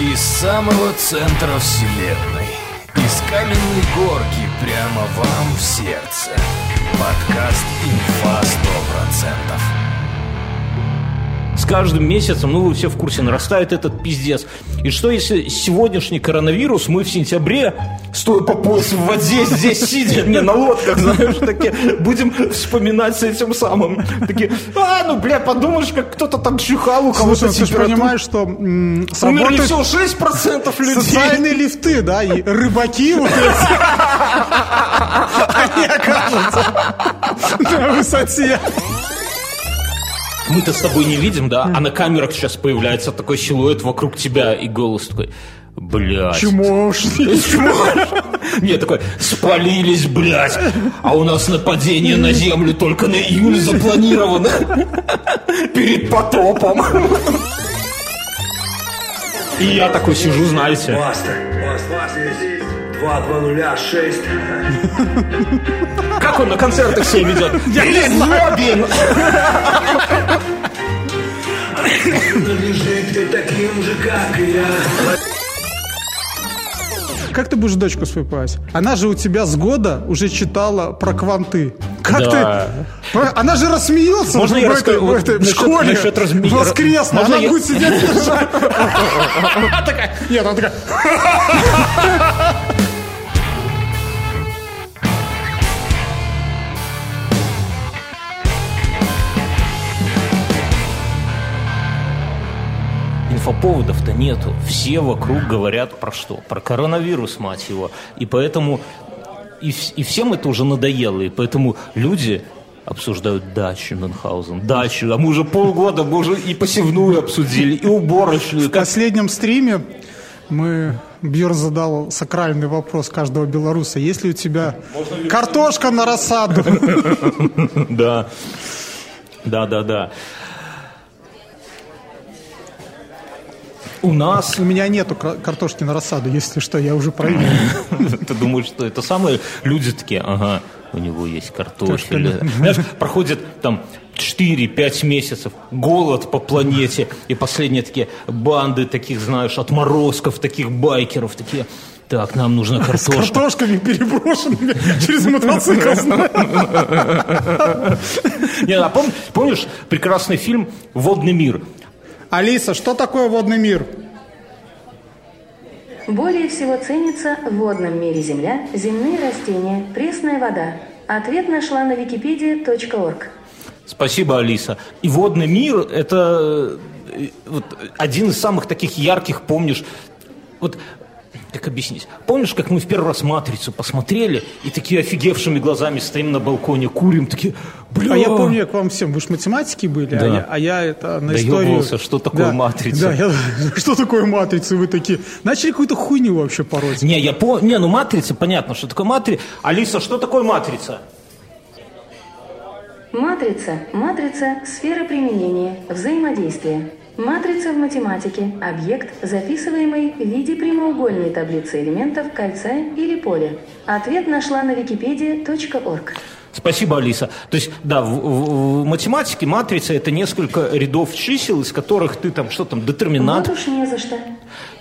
Из самого центра вселенной. Из каменной горки прямо вам в сердце. Подкаст «Инфа 100%» С каждым месяцем, ну вы все в курсе, нарастает этот пиздец. И что если сегодняшний коронавирус мы в сентябре, стоя по пояс в воде, здесь сидя, не на лодках, знаешь, такие, будем вспоминать с этим самым. Такие, а, ну, бля, подумаешь, как кто-то там чихал, у кого-то Слушай, ты же понимаешь, что Умерли всего 6% людей. социальные лифты, да, и рыбаки вот эти, они окажутся на высоте. Мы-то с тобой не видим, да? А на камерах сейчас появляется такой силуэт вокруг тебя и голос такой, блядь. Чмошник. Нет, такой, спалились, блядь. А у нас нападение на землю только на июль запланировано. Перед потопом. И я такой сижу, знаете. Баста, Баста, Баста, 220 Как он на концертах себя ведет? Ёбин! Лежит ты таким же, как и я Как ты будешь дочку свою пасть? Она же у тебя с года уже читала про кванты. Как Да. ты? Она же рассмеется Можно в, я этой, расскажу? в Вот этой насчет- школе насчет разме- воскресной. Можно Она я- будет сидеть и держать. Нет, она такая... Инфоповодов-то нету. Все вокруг говорят про что? Про коронавирус, мать его. И поэтому... И, и всем это уже надоело. И поэтому люди обсуждают дачу Мюнхгаузен. Дачу. А мы уже полгода, мы уже и посевную обсудили, и уборочную. В последнем стриме мы Бьер задал сакральный вопрос каждого белоруса. Есть ли у тебя картошка на рассаду? Да. Да, да, да. У нас У меня нету картошки на рассаду, если что, я уже проверил. Ты думаешь, что это самые люди такие, ага, у него есть картофель. Картофель. Знаешь, проходит там 4-5 месяцев, голод по планете, и последние такие банды таких, знаешь, отморозков, таких байкеров, такие, так, нам нужна С картошка. картошками переброшенными через мотоцикл. Не, а пом- помнишь прекрасный фильм «Водный мир»? Алиса, что такое водный мир? Более всего ценится в водном мире земля, земные растения, пресная вода. Ответ нашла на wikipedia.org. Спасибо, Алиса. И водный мир – это э, вот, один из самых таких ярких, помнишь, вот как объяснить? Помнишь, как мы в первый раз «Матрицу» посмотрели и такие офигевшими глазами стоим на балконе, курим, такие, бля... А я помню, я к вам всем, вы же математики были, а, Да. я, а я это на историю... Доебывался, что такое Да, матрица. Да, я, что такое матрица? Вы такие, начали какую-то хуйню вообще пороть. Не, я по... не, ну «Матрица», понятно, что такое «Матрица». Алиса, что такое «Матрица»? Матрица. Матрица – сфера применения, взаимодействия. Матрица в математике – объект, записываемый в виде прямоугольной таблицы элементов кольца или поля. Ответ нашла на wikipedia.org. Спасибо, Алиса. То есть, да, в, в- в математике матрица это несколько рядов чисел, из которых ты там что там, детерминант, Вот уж не за что.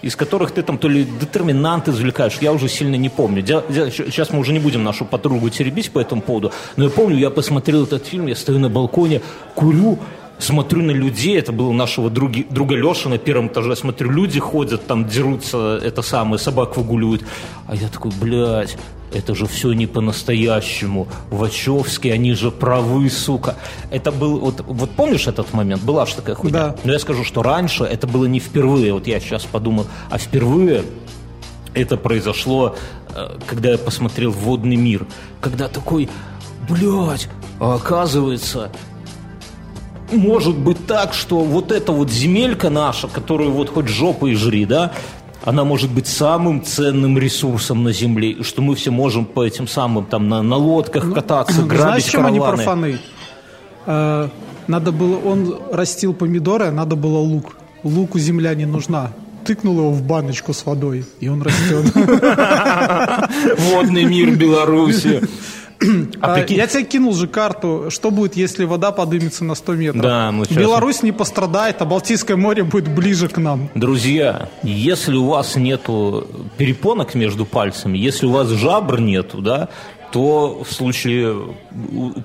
из которых ты там то ли детерминант извлекаешь, я уже сильно не помню. Дя- дя- Сейчас мы уже не будем нашу подругу теребить по этому поводу, но я помню, я посмотрел этот фильм, я стою на балконе, курю, смотрю на людей, это был у нашего други- друга Леши на первом этаже, смотрю, люди ходят, там дерутся, это самое, собак выгуливают, а я такой, блядь, это же все не по-настоящему. Вачовски, они же правы, сука. Это был, вот, вот помнишь этот момент? Была же такая хуйня. Да. Но я скажу, что раньше это было не впервые. Вот я сейчас подумал, а впервые это произошло, э, когда я посмотрел «Водный мир». Когда такой, блядь, а оказывается, может быть так, что вот эта вот земелька наша, которую вот хоть жопой жри, да, она может быть самым ценным ресурсом на Земле, и что мы все можем по этим самым там на, на лодках кататься, Вы грабить Знаешь, чем они профаны? Э, Надо было, он растил помидоры, а надо было лук. Луку земля не нужна. Тыкнул его в баночку с водой, и он растет. Водный мир Беларуси. А А, Я тебе кинул же карту, что будет, если вода поднимется на 100 метров. Да, мы сейчас- Беларусь не пострадает, а Балтийское море будет ближе к нам. Друзья, если у вас нету перепонок между пальцами, если у вас жабр нету, да, то в случае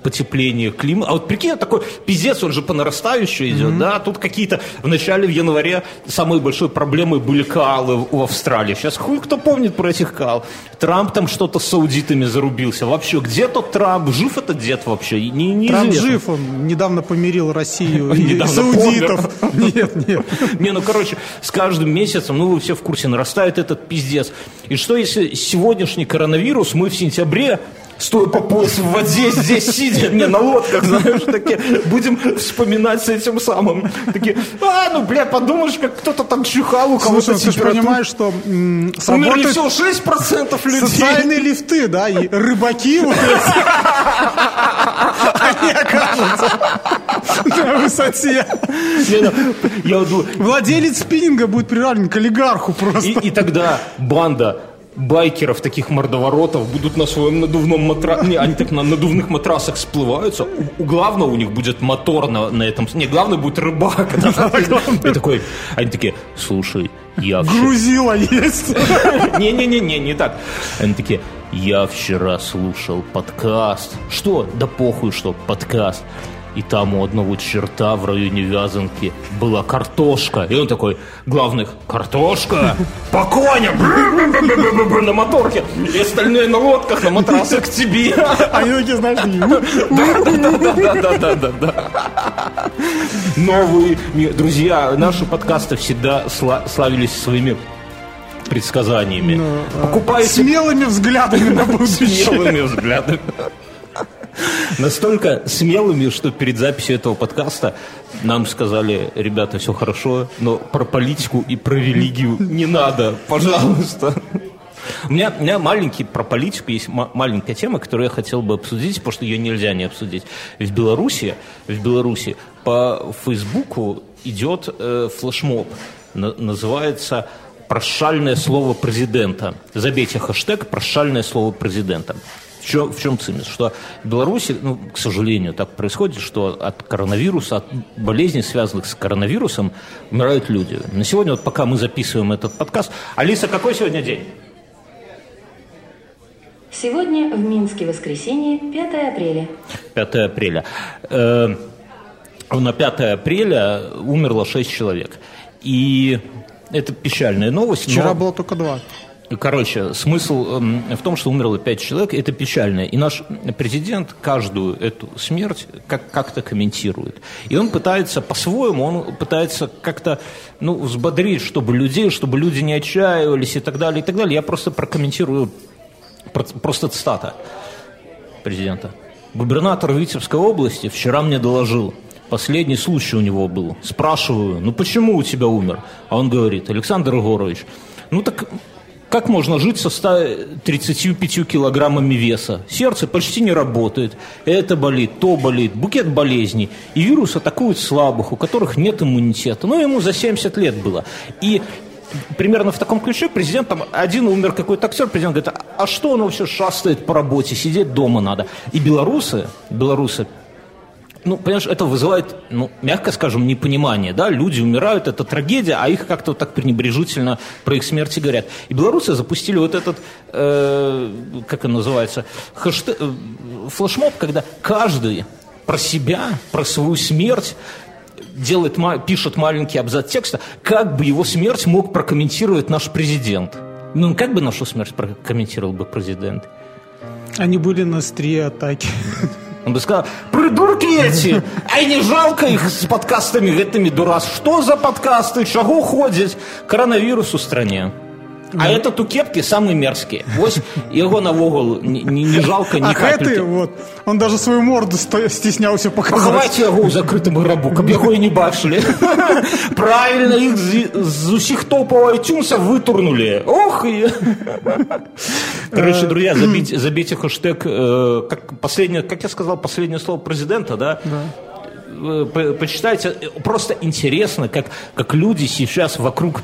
потепления климата... А вот прикинь, такой пиздец, он же по нарастающей идет, да? Тут какие-то в начале, в январе самой большой проблемой были каалы в Австралии. Сейчас хуй кто помнит про этих каал. Трамп там что-то с саудитами зарубился. Вообще, где тот Трамп? Жив этот дед вообще? Не, Трамп неизвестно. жив, он недавно помирил Россию и саудитов. Нет, нет. Не, ну, короче, с каждым месяцем, ну, вы все в курсе, нарастает этот пиздец. И что, если сегодняшний коронавирус мы в сентябре стоя по пояс в воде, здесь сидя, не, на лодках, знаешь, такие, будем вспоминать с этим самым. Такие, а, ну, бля, подумаешь, как кто-то там чихал, у кого-то Слушай, ну ты же понимаешь, что м, Умерли всего 6% людей. социальные лифты, да, и рыбаки вот эти. Они окажутся на высоте. Ну, Владелец спиннинга будет приравнен к олигарху просто. И тогда банда байкеров, таких мордоворотов, будут на своем надувном матрасе, не, они так на надувных матрасах сплываются, у, у главного у них будет мотор на, на этом, не, главный будет рыбак. И такой, они такие, слушай, я Грузила есть. Не-не-не, не так. Они такие, я вчера слушал подкаст. Что? Да похуй, что подкаст. И там у одного черта в районе Вязанки была картошка. И он такой, главных, картошка? По коням! На моторке. И остальные на лодках, на матрасах к тебе. Они такие, знаешь, Да-да-да-да-да. Новые друзья, наши подкасты всегда сла- славились своими предсказаниями. Покупайте смелыми взглядами на будущее. смелыми взглядами. Настолько смелыми, что перед записью этого подкаста нам сказали, ребята, все хорошо, но про политику и про религию не надо, пожалуйста. У меня, у меня маленький про политику есть ма- маленькая тема, которую я хотел бы обсудить, потому что ее нельзя не обсудить. В Беларуси, в Беларуси по Фейсбуку идет э, флешмоб, На- называется «Прощальное слово президента». Забейте хэштег «Прощальное слово президента». В чем, в чем цимис? Что в Беларуси, ну, к сожалению, так происходит, что от коронавируса, от болезней, связанных с коронавирусом, умирают люди. На сегодня, вот пока мы записываем этот подкаст... Алиса, какой сегодня день? Сегодня в Минске воскресенье, 5 апреля. 5 апреля. Э, На 5 апреля умерло 6 человек. И это печальная новость. Вчера но- было только два. Короче, смысл эм, в том, что умерло пять человек, это печально. И наш президент каждую эту смерть как- как-то комментирует. И он пытается по-своему, он пытается как-то ну, взбодрить, чтобы людей, чтобы люди не отчаивались и так далее, и так далее. Я просто прокомментирую, про- просто цитата президента. Губернатор Витебской области вчера мне доложил, последний случай у него был. Спрашиваю, ну почему у тебя умер? А он говорит, Александр Егорович, ну так как можно жить со 135 килограммами веса? Сердце почти не работает, это болит, то болит, букет болезней. И вирус атакует слабых, у которых нет иммунитета. Ну, ему за 70 лет было. И примерно в таком ключе президент, там, один умер какой-то актер, президент говорит, а что он вообще шастает по работе, сидеть дома надо. И белорусы, белорусы, ну, понимаешь, это вызывает, ну, мягко скажем, непонимание, да, люди умирают, это трагедия, а их как-то вот так пренебрежительно про их смерти говорят. И белорусы запустили вот этот, э, как он называется, хэштег, э, флешмоб, когда каждый про себя, про свою смерть делает, пишет маленький абзац текста, как бы его смерть мог прокомментировать наш президент. Ну, как бы нашу смерть прокомментировал бы президент? Они были на острие атаки. Он бы сказал, придурки эти, ай не жалко их с подкастами гэтымі дурас. Что за подкасты, чаго ходзяць? Коронавирус у стране. А этот у кепки самый мерзкий. Вось его навогул не, не, не жалко ни А капельки. гэты, вот, он даже свою морду сто- стеснялся показать. Пахавайце яго ў закрытым грабу, каб яго і не бачылі. Правильно, іх з, з усіх топаў iTunes вытурнули. Ох и... Короче, друзья, забейте, забейте хэштег, э, как, последнее, как я сказал, последнее слово президента, да? Э, по- Почитайте, просто интересно, как, как люди сейчас вокруг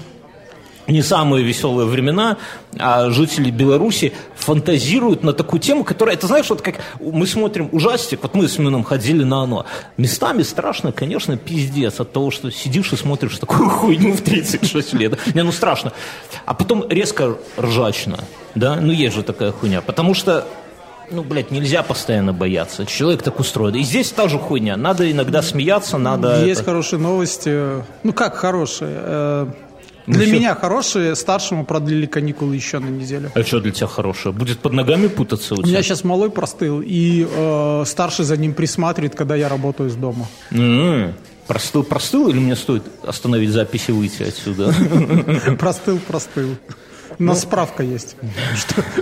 не самые веселые времена, а жители Беларуси фантазируют на такую тему, которая, это знаешь, вот как мы смотрим ужастик, вот мы с Мином ходили на оно. Местами страшно, конечно, пиздец от того, что сидишь и смотришь такую хуйню в 36 лет. Не, ну страшно. А потом резко ржачно, да, ну есть же такая хуйня, потому что ну, блядь, нельзя постоянно бояться. Человек так устроен. И здесь та же хуйня. Надо иногда смеяться, надо... Есть это... хорошие новости. Ну, как хорошие? Э, Для все- меня хорошие. Старшему продлили каникулы еще на неделю. А что для тебя хорошее? Будет под ногами путаться у У тебя? меня сейчас малой простыл, и э, старший за ним присматривает, когда я работаю из дома. М, Простыл, простыл, или мне стоит остановить запись и выйти отсюда? Простыл, простыл. У нас справка есть,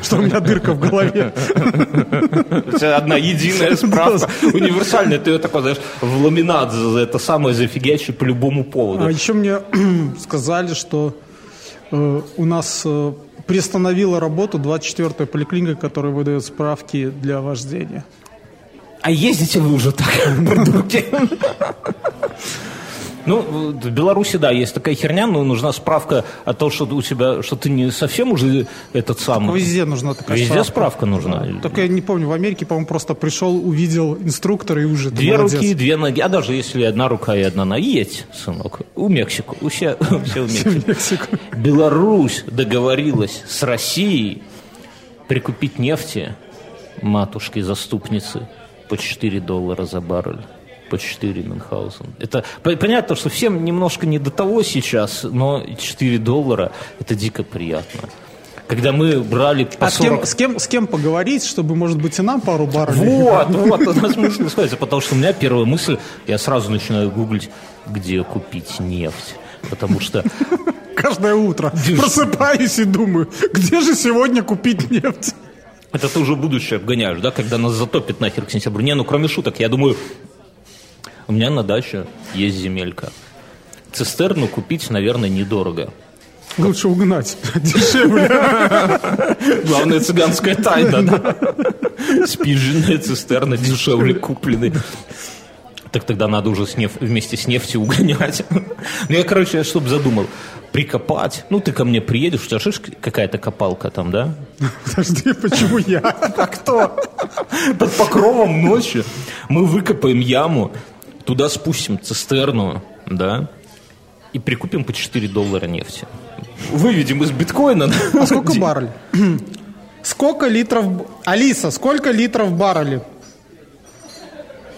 что, у меня дырка в голове. У тебя одна единая справка, универсальная, ты ее такой, знаешь, в ламинат это самое зафигячий по любому поводу. А еще мне сказали, что э, у нас э, приостановила работу 24-я поликлиника, которая выдает справки для вождения. А ездите вы уже так, придурки? Ну, в Беларуси, да, есть такая херня, но нужна справка о том, что у тебя, что ты не совсем уже этот самый... Везде нужна такая Везде справка. справка нужна. Только я не помню, в Америке, по-моему, просто пришел, увидел инструктора и уже Две молодец. руки, две ноги. А даже если одна рука и одна нога, едь, сынок. У Мексику. У все, все в. Мексику. Беларусь договорилась с Россией прикупить нефти матушки-заступницы по 4 доллара за баррель. По 4 Мюнхгаузен. Это по- понятно, что всем немножко не до того сейчас, но 4 доллара это дико приятно. Когда мы брали по А с 40... кем, с, кем, с кем поговорить, чтобы, может быть, и нам пару баррелей? Вот, вот, у нас мысль сходится, потому что у меня первая мысль, я сразу начинаю гуглить, где купить нефть. Потому что Каждое утро просыпаюсь и думаю, где же сегодня купить нефть? это ты уже будущее обгоняешь, да, когда нас затопит нахер к сентябрю. Не, ну кроме шуток, я думаю, у меня на даче есть земелька. Цистерну купить, наверное, недорого. Лучше угнать, дешевле. Главная цыганская тайна, да? Спиженная цистерна дешевле купленной. Так тогда надо уже с неф- вместе с нефтью угонять. Ну, я, короче, чтобы задумал. Прикопать. Ну, ты ко мне приедешь, у тебя же какая-то копалка там, да? Подожди, почему я? А кто? Под покровом ночи мы выкопаем яму, туда спустим цистерну, да, и прикупим по 4 доллара нефти. Выведем из биткоина. А сколько баррель? Сколько литров... Алиса, сколько литров баррели?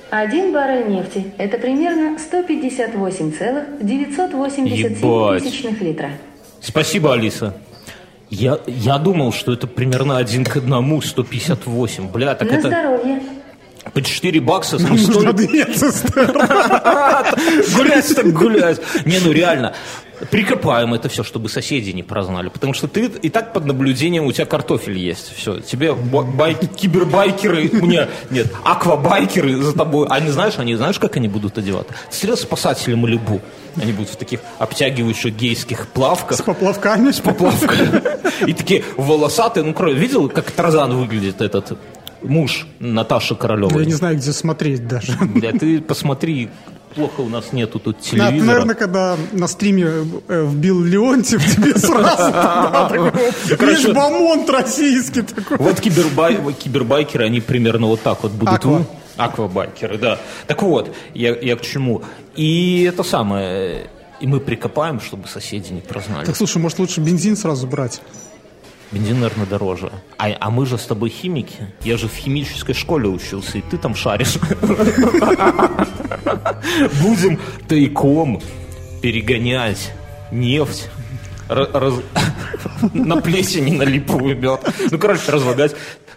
Один баррель нефти – это примерно 158,987 Ебать. тысячных литра. Спасибо, Алиса. Я, я думал, что это примерно один к одному, 158. Бля, так На это здоровье. По 4 бакса две цистерны. Гулять так гулять. Не, ну реально. Прикопаем это все, чтобы соседи не прознали. Потому что ты и так под наблюдением, у тебя картофель есть. Все, тебе кибербайкеры, не, нет, аквабайкеры за тобой. Они знаешь, они знаешь, как они будут одеваться? Встретил спасатели Малибу. Они будут в таких обтягивающих гейских плавках. С поплавками. поплавка. И такие волосатые, ну, кроме, видел, как Тарзан выглядит этот муж Наташи Я Королевой? не знаю, где смотреть даже. Бля, ты посмотри, плохо у нас нету тут Надо, телевизора. наверное, когда на стриме э, вбил Леонтьев, тебе сразу Весь бомонд российский такой. Вот кибербай, кибербайкеры, они примерно вот так вот будут. Аква. Аквабайкеры, да. Так вот, я, я к чему. И это самое, и мы прикопаем, чтобы соседи не прознали. Так, слушай, может, лучше бензин сразу брать? Бензин, наверное, дороже. А, а мы же с тобой химики. Я же в химической школе учился, и ты там шаришь. Будем тайком перегонять нефть ра- раз- на плесени, на липовый мед. Ну, короче, разлагать.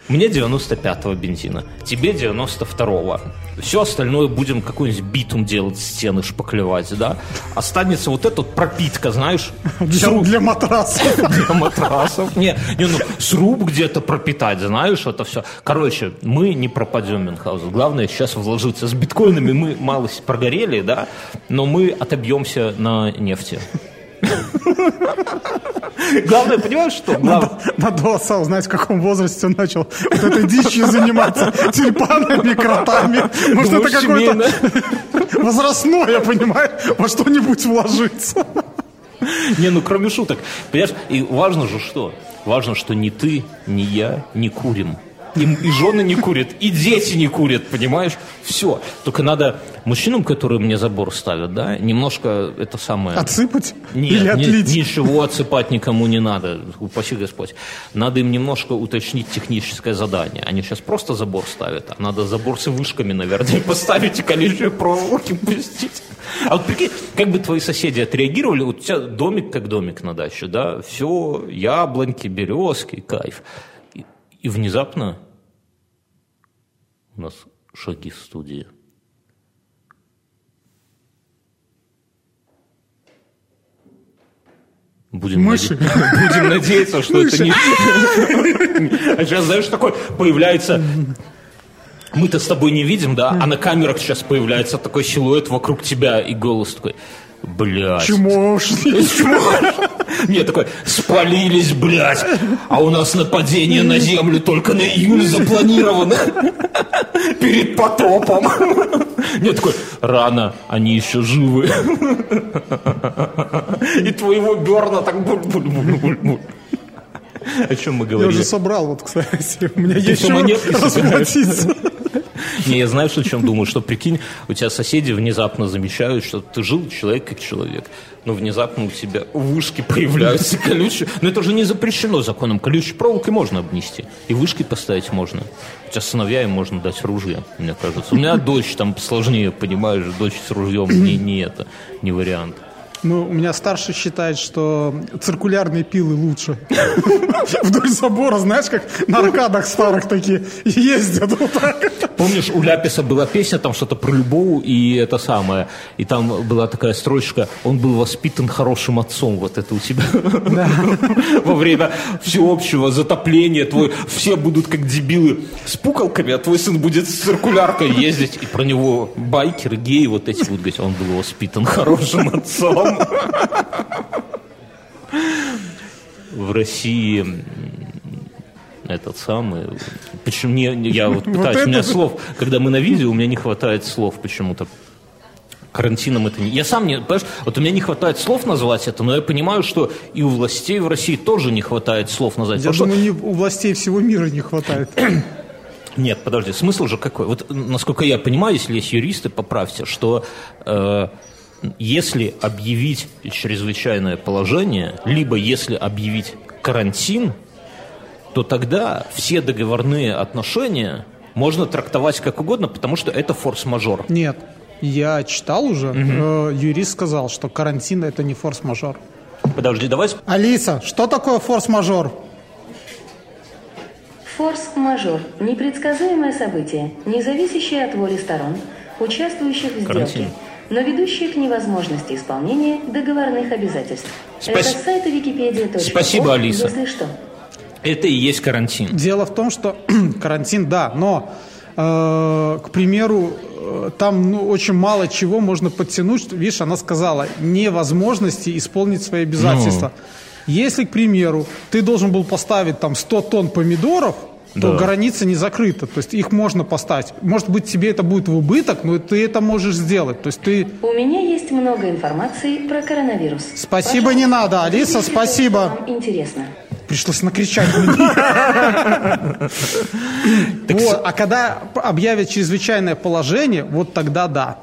Мне 95-го бензина, тебе 92-го. Все остальное будем какой-нибудь битум делать, стены шпаклевать, да? Останется вот эта вот пропитка, знаешь? Для, сруб для матраса. для матрасов. Не, не, ну, сруб где-то пропитать, знаешь, это все. Короче, мы не пропадем, Мюнхгаузен. Главное сейчас вложиться. С биткоинами мы малость прогорели, да, но мы отобьемся на нефти. Главное, понимаешь, что? Глав- Надо отца узнать, в каком возрасте он начал вот этой дичью заниматься. Тюльпанами, кротами. Может, это какое-то возрастное, понимаешь, во что-нибудь вложиться. Не, ну кроме шуток. Понимаешь, и важно же что? Важно, что ни ты, ни я не курим. И, и жены не курят, и дети не курят, понимаешь? Все. Только надо мужчинам, которые мне забор ставят, да, немножко это самое... Отсыпать Нет, или ни- отлить? ничего отсыпать никому не надо, упаси Господь. Надо им немножко уточнить техническое задание. Они сейчас просто забор ставят, а надо забор с вышками, наверное, поставить и колючие проволоки пустить. А вот прикинь, как бы твои соседи отреагировали, вот у тебя домик как домик на даче, да, все, яблоньки, березки, кайф. И, и внезапно у нас шаги в студии. Будем, Мыши. наде- будем надеяться, что это не... А сейчас, знаешь, такой появляется... Мы-то с тобой не видим, да? А на камерах сейчас появляется такой силуэт вокруг тебя и голос такой... Блядь. Чмошник. Нет, такой, спалились, блядь, а у нас нападение на землю только на июль запланировано. Перед потопом. Нет, такой, рано, они еще живы. И твоего Берна так буль-буль-буль-буль. О чем мы Я говорили? уже собрал, вот, кстати. У меня Ты есть собираешь? расплатиться. Не, я знаю, что о чем думаю, что прикинь, у тебя соседи внезапно замечают, что ты жил человек как человек, но внезапно у тебя вышки появляются колючие. Но это же не запрещено законом. Колючей проволокой можно обнести. И вышки поставить можно. У тебя сыновья им можно дать ружье, мне кажется. У меня дочь там сложнее, понимаешь, дочь с ружьем не, не это, не вариант. Ну, у меня старший считает, что циркулярные пилы лучше. Вдоль забора, знаешь, как на аркадах старых такие ездят вот так. Помнишь, у Ляписа была песня, там что-то про любовь и это самое. И там была такая строчка, он был воспитан хорошим отцом. Вот это у тебя. Во время всеобщего затопления твой, все будут как дебилы с пукалками, а твой сын будет с циркуляркой ездить. И про него байкеры, геи вот эти будут говорить, он был воспитан хорошим отцом. В России этот самый... Почему не, не- я вот пытаюсь, у меня это- слов, когда мы на видео, у меня не хватает слов почему-то. Карантином это не... Я сам не... Понимаешь, вот у меня не хватает слов назвать это, но я понимаю, что и у властей в России тоже не хватает слов назвать. Я Потому что- думаю, не- у властей всего мира не хватает. Нет, подожди, смысл же какой? Вот насколько я понимаю, если есть юристы, поправьте, что э, если объявить чрезвычайное положение, либо если объявить карантин, то тогда все договорные отношения можно трактовать как угодно, потому что это форс-мажор. Нет, я читал уже, э, юрист сказал, что карантин это не форс-мажор. Подожди, давай Алиса, что такое форс-мажор? Форс-мажор – непредсказуемое событие, не зависящее от воли сторон, участвующих в Карантин. Но ведущее к невозможности исполнения договорных обязательств. Спас- Это с сайта Википедия. Спасибо, Алиса. Если что. это и есть карантин. Дело в том, что карантин, да, но, э, к примеру, э, там ну, очень мало чего можно подтянуть. Видишь, она сказала, невозможности исполнить свои обязательства. Если, к примеру, ты должен был поставить там 100 тонн помидоров, то Да. граница не закрыта. То есть их можно поставить. Может быть, тебе это будет в убыток, но ты это можешь сделать. То есть ты... У меня есть много информации про коронавирус. Спасибо, не надо, Алиса, то, спасибо. Вам интересно. Пришлось накричать на меня. Вот, А когда объявят чрезвычайное положение, вот тогда да.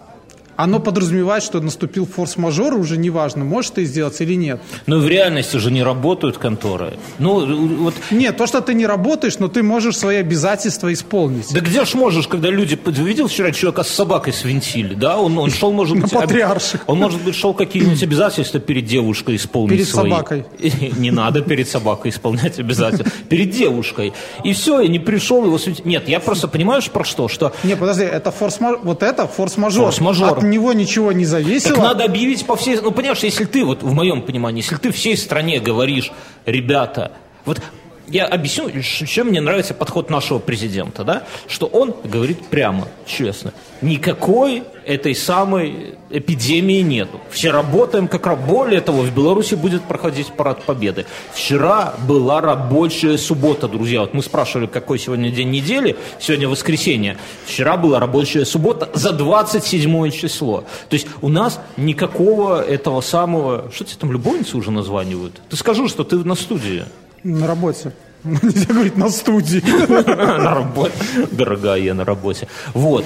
Оно подразумевает, что наступил форс-мажор, уже неважно, можешь ты сделать или нет. Но в реальности же не работают конторы. Ну, вот Нет, то, что ты не работаешь, но ты можешь свои обязательства исполнить. Да где ж можешь, когда люди... Видел вчера человека с собакой свинтили, да? Он, он шел, может быть... патриарших. Он, может быть, шел какие-нибудь обязательства перед девушкой исполнить Перед свои. собакой. Не надо перед собакой исполнять обязательства. Перед девушкой. И все, и не пришел его светить. Нет, я просто понимаешь про что? Что Не, подожди, это форс-мажор, вот это форс-мажор. Форс-мажор. От него ничего не зависело. Так надо объявить по всей... Ну, понимаешь, если ты, вот в моем понимании, если ты всей стране говоришь, ребята, вот я объясню, чем мне нравится подход нашего президента, да? Что он говорит прямо, честно. Никакой этой самой эпидемии нету. Все работаем как раб. Более того, в Беларуси будет проходить парад победы. Вчера была рабочая суббота, друзья. Вот мы спрашивали, какой сегодня день недели. Сегодня воскресенье. Вчера была рабочая суббота за 27 число. То есть у нас никакого этого самого... Что тебе там любовницы уже названивают? Ты скажи, что ты на студии. На работе. Нельзя говорить на студии. На работе. Дорогая, я на работе. Вот.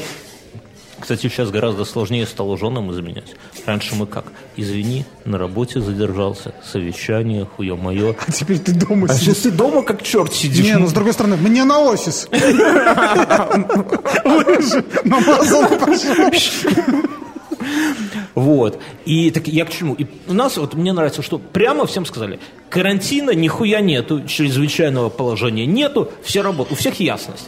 Кстати, сейчас гораздо сложнее стало женам изменять. Раньше мы как? Извини, на работе задержался, совещание, хуе мое. А теперь ты дома А сидишь. сейчас ты дома как черт сидишь. Не, ну с другой стороны, мне на офис. Лыжи намазал, пошел. Вот. И так я к чему? И у нас, вот мне нравится, что прямо всем сказали, карантина нихуя нету, чрезвычайного положения нету, все работают, у всех ясность.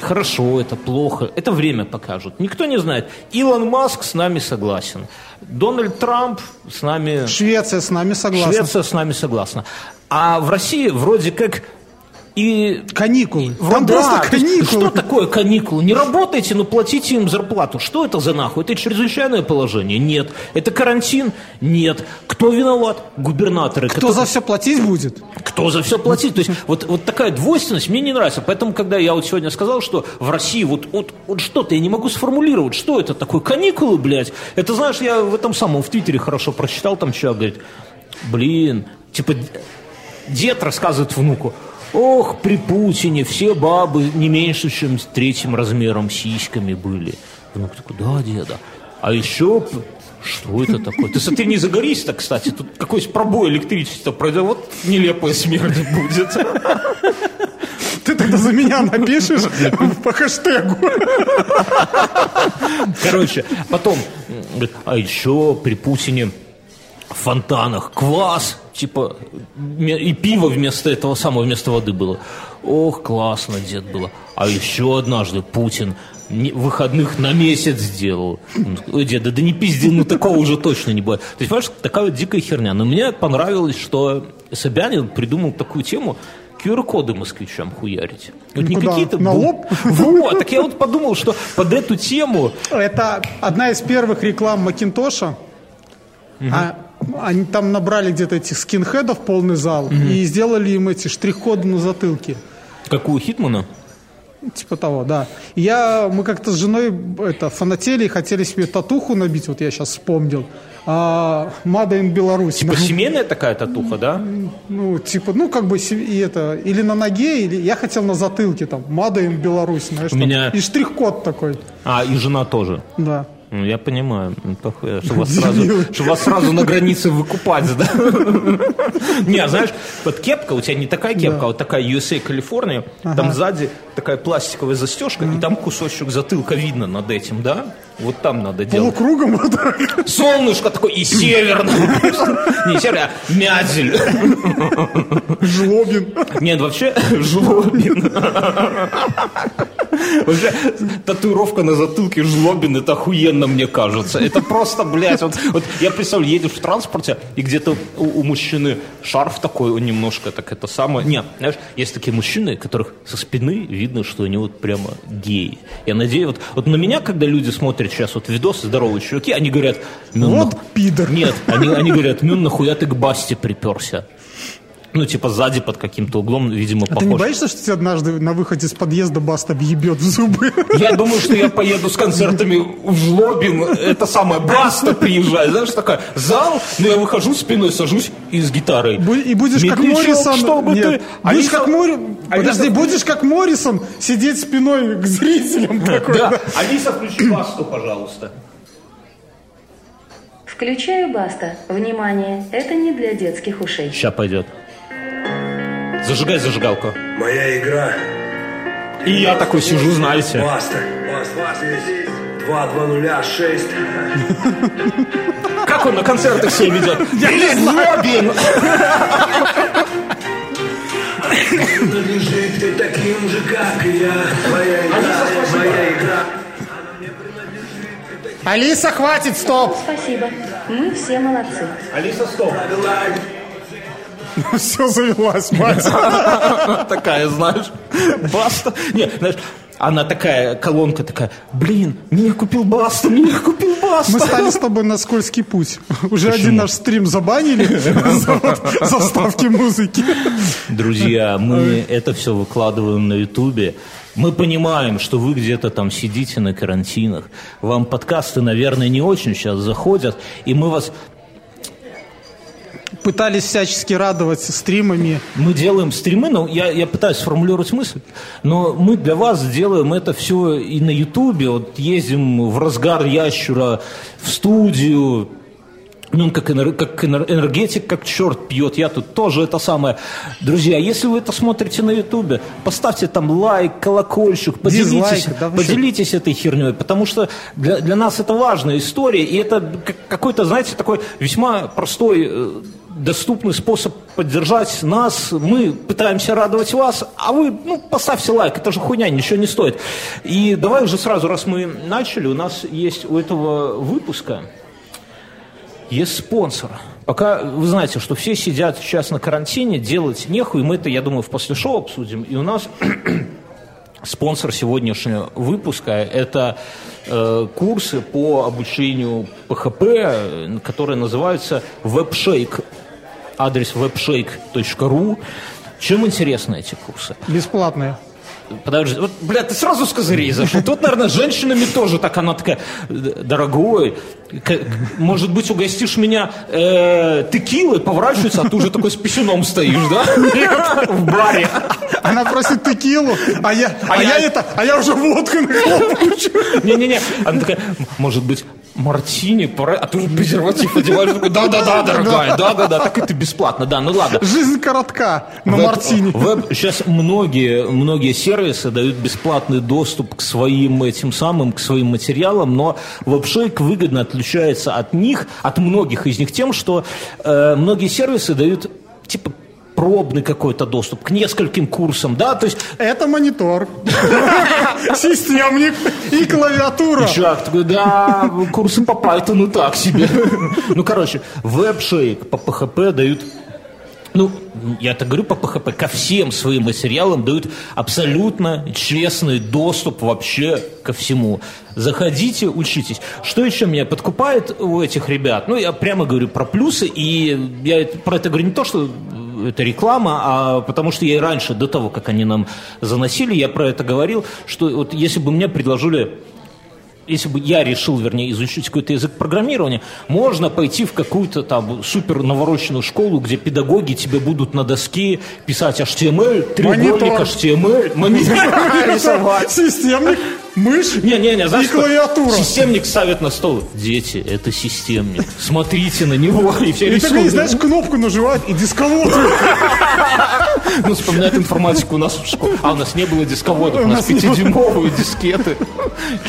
Хорошо, это плохо, это время покажет. Никто не знает. Илон Маск с нами согласен. Дональд Трамп с нами... Швеция с нами согласна. Швеция с нами согласна. А в России вроде как и Каникулы. Вот Там да, просто каникулы. Что такое каникулы? Не работайте, но платите им зарплату. Что это за нахуй? Это чрезвычайное положение? Нет. Это карантин? Нет. Кто виноват? Губернаторы. Кто которые- за все платить будет? кто за все платить? То есть вот, вот такая двойственность мне не нравится. Поэтому, когда я вот сегодня сказал, что в России вот, вот, вот что-то я не могу сформулировать, что это такое? Каникулы, блядь? Это, знаешь, я в этом самом, в Твиттере хорошо прочитал, там человек говорит, блин, типа дед рассказывает внуку, ох, при Путине все бабы не меньше, чем с третьим размером сиськами были. Внук такой, да, деда. А еще что это такое? Ты смотри, не загорись-то, кстати. Тут какой-то пробой электричества пройдет. Вот нелепая смерть будет. Ты тогда за меня напишешь по хэштегу. Короче, потом, а еще при Путине в фонтанах квас, типа, и пиво вместо этого самого, вместо воды было. Ох, классно, дед было. А еще однажды Путин выходных на месяц сделал. Ой, деда, да не пизди, ну такого уже точно не будет. То есть, понимаешь, такая вот дикая херня. Но мне понравилось, что Собянин придумал такую тему, QR-коды москвичам хуярить. Вот не какие-то... На лоб? Вот, так я вот подумал, что под эту тему Это одна из первых реклам Макинтоша. А, они там набрали где-то этих скинхедов полный зал и сделали им эти штрих-коды на затылке. Как у Хитмана? Типа того, да. Я, мы как-то с женой это, фанатели и хотели себе татуху набить, вот я сейчас вспомнил. А, Мада in Беларусь. Типа семейная такая татуха, да? Ну, типа, ну, как бы, и это, или на ноге, или я хотел на затылке, там, Мада in Беларусь, знаешь, У меня- и штрих-код такой, А, и жена тоже. да. Ну, я понимаю, Ну, что вас, сразу, что вас сразу на границе выкупать, да? Не, знаешь, вот кепка, у тебя не такая кепка, а вот такая USA Калифорния, там сзади такая пластиковая застежка, и там кусочек затылка видно над этим, да? Вот там надо делать. Полукругом вот так. Солнышко такое и северное. Не северное, а мязель. Жлобин. Нет, вообще жлобин. Вообще, татуировка на затылке жлобин, это охуенно, мне кажется. Это просто, блядь, вот, вот я представляю, едешь в транспорте, и где-то у, у мужчины шарф такой, он немножко так это самое. Нет, знаешь, есть такие мужчины, которых со спины видно, что они вот прямо геи. Я надеюсь, вот, вот на меня, когда люди смотрят сейчас вот видосы, здоровые чуваки, они говорят... «Мюн, Вот пидор. Нет, они, они говорят, Мюн, нахуя ты к Басте приперся? Ну, типа сзади под каким-то углом, видимо, А ты не похож. боишься, что тебя однажды на выходе из подъезда Баст объебет в зубы? Я думаю, что я поеду с концертами в Жлобин. Это самое, Баста приезжает. Знаешь, такая, зал, но я выхожу спиной, сажусь и с гитарой. И будешь как Медлячок, Моррисон. чтобы Нет, ты... будешь Алиса- как Мори... Алиса- Подожди, будешь как Моррисон сидеть спиной к зрителям такой. Да, да? Алиса, включи Басту, пожалуйста. Включаю Баста. Внимание, это не для детских ушей. Сейчас пойдет. Зажигай зажигалку. Моя игра. И я такой сижу, знаете. Баста. Два, два нуля, шесть. Как он на концертах себя ведет? Жлобин! Принадлежит ты таким же, как и я. Моя игра, моя игра. Алиса, хватит, стоп! Спасибо. Мы все молодцы. Алиса, стоп. Все завелась, мать. Такая, знаешь, баста. Не, знаешь, она такая, колонка такая, блин, меня купил Баста, меня купил Баста. Мы стали с тобой на скользкий путь. Уже Почему? один наш стрим забанили за заставки музыки. Друзья, мы это все выкладываем на Ютубе. Мы понимаем, что вы где-то там сидите на карантинах. Вам подкасты, наверное, не очень сейчас заходят. И мы вас Пытались всячески радовать стримами. Мы делаем стримы, но я, я пытаюсь сформулировать мысль, но мы для вас делаем это все и на Ютубе. Вот ездим в разгар ящура в студию, ну, как, энер- как энер- энергетик, как черт пьет, я тут тоже это самое. Друзья, если вы это смотрите на Ютубе, поставьте там лайк, колокольчик, поделитесь, Дизлайк, да поделитесь этой херней, потому что для, для нас это важная история, и это как- какой-то, знаете, такой весьма простой, э, доступный способ поддержать нас. Мы пытаемся радовать вас, а вы, ну, поставьте лайк, это же хуйня, ничего не стоит. И давай уже сразу, раз мы начали, у нас есть у этого выпуска есть спонсор. Пока вы знаете, что все сидят сейчас на карантине, делать нехуй, мы это, я думаю, в после шоу обсудим. И у нас спонсор сегодняшнего выпуска – это э, курсы по обучению ПХП, э, которые называются WebShake. Адрес webshake.ru. Чем интересны эти курсы? Бесплатные. Подожди, вот, бля, ты сразу с козырей зашел. Тут, наверное, с женщинами тоже так, она такая, дорогой, к- может быть, угостишь меня э, текилой, поворачивается, а ты уже такой с писюном стоишь, да? В баре. Она просит текилу, а я, а я- я это, а я уже водкой нахлопаю. Не-не-не, она такая, может быть, мартини, пора... а ты уже презерватив одеваешь, такой, да-да-да, дорогая, да-да-да, так это бесплатно, да, ну ладно. Жизнь коротка на Веб- мартини. веб- сейчас многие, многие сервисы дают бесплатный доступ к своим этим самым, к своим материалам, но WebShake выгодно отличается от них, от многих из них тем, что э, многие сервисы дают типа пробный какой-то доступ к нескольким курсам, да, то есть Это монитор, системник и клавиатура. Такой, да, курсы по Python так себе. Ну, короче, WebShake по PHP дают ну, я так говорю по PHP, ко всем своим материалам дают абсолютно честный доступ вообще ко всему. Заходите, учитесь. Что еще меня подкупает у этих ребят? Ну, я прямо говорю про плюсы, и я про это говорю не то, что это реклама, а потому что я раньше, до того, как они нам заносили, я про это говорил, что вот если бы мне предложили если бы я решил, вернее, изучить какой-то язык программирования, можно пойти в какую-то там супер навороченную школу, где педагоги тебе будут на доске писать HTML, треугольник. HTML, монитор рисовать. Системник, мышь Не-не-не, знаешь и что? клавиатура. Системник ставят на стол. Дети, это системник. Смотрите на него. И все И такой, знаешь, кнопку нажимает и дисковод. Ну, вспоминает информатику у нас в школе. А у нас не было дисководов, у нас пятидюймовые дискеты.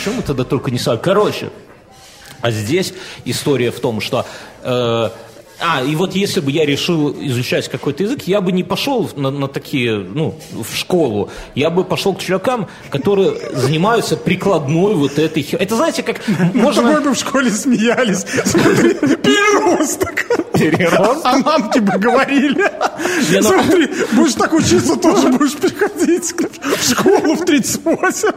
Чем мы тогда только не сами? Короче, а здесь история в том, что... э, а, и вот если бы я решил изучать какой-то язык, я бы не пошел на, на такие, ну, в школу. Я бы пошел к чувакам, которые занимаются прикладной вот этой... Это знаете, как можно... тобой бы в школе смеялись. Смотри, переросток. Переросток? А мамки бы говорили. Не, ну- Смотри, будешь так учиться, тоже будешь приходить в школу в 38.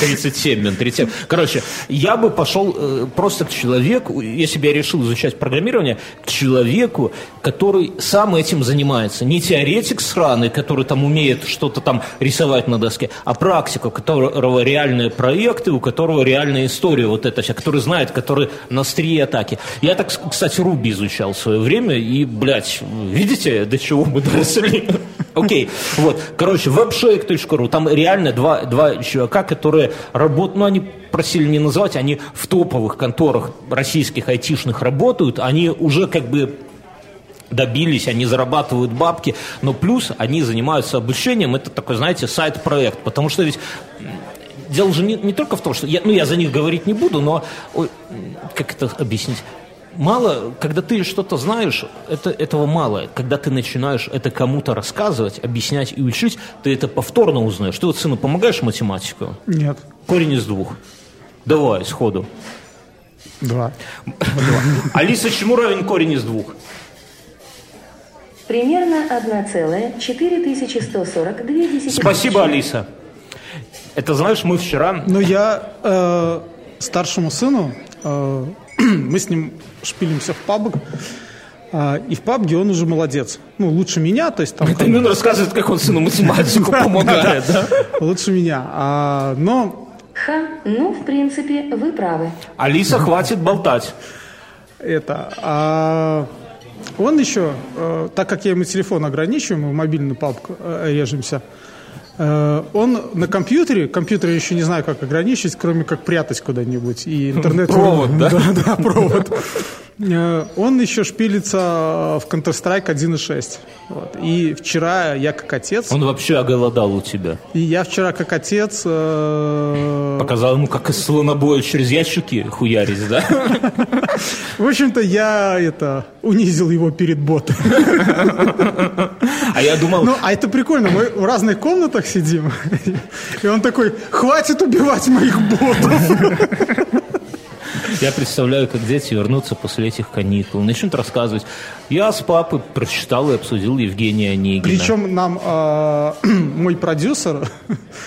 37, блин, 37. Короче, я бы пошел э, просто к человеку, если бы я решил изучать программирование, к человеку, который сам этим занимается. Не теоретик сраный, который там умеет что-то там рисовать на доске, а практик, у которого реальные проекты, у которого реальная история вот эта вся, который знает, который на острие атаки. Я так, кстати, Руби изучал в свое время, и, блядь, видите, до чего мы доросли? Окей, вот, короче, webshake.ru, там реально два, два чувака, которые работают, ну, они просили не называть, они в топовых конторах российских айтишных работают, они уже как бы добились, они зарабатывают бабки, но плюс они занимаются обучением, это такой, знаете, сайт-проект, потому что ведь дело же не, не только в том, что я, ну, я за них говорить не буду, но ой, как это объяснить? Мало, когда ты что-то знаешь, это, этого мало. Когда ты начинаешь это кому-то рассказывать, объяснять и учить, ты это повторно узнаешь. Ты вот сыну помогаешь математику? Нет, Корень из двух. Давай, сходу. два. Алиса, чему равен корень из двух? Примерно 1,4142. Спасибо, Алиса. Это знаешь, мы вчера... Но я э, старшему сыну, э, мы с ним шпилимся в пабг, э, и в пабге он уже молодец. Ну, лучше меня, то есть там... Это именно рассказывает, как он сыну математику помогает, да? Лучше меня. А, но Ха, ну, в принципе, вы правы. Алиса, хватит болтать. это... а, он еще, э, так как я ему телефон ограничиваю, мы в мобильную папку э, режемся, он на компьютере, компьютер я еще не знаю, как ограничить, кроме как прятать куда-нибудь. И интернет... Провод, да? Да, да, провод. Э, Он еще шпилится в Counter-Strike 1.6. Вот. И вчера я как отец, Он вообще оголодал у тебя. и я вчера как отец э, Показал ему, как из слонобоя через ящики хуярить, да? В общем-то, я это унизил его перед ботом. А я думал, Ну, а это прикольно, мы в разных комнатах сидим, и он такой, хватит убивать моих ботов. Я представляю, как дети вернутся после этих каникул, начнут рассказывать. Я с папой прочитал и обсудил Евгения Онегина. Причем нам э, мой продюсер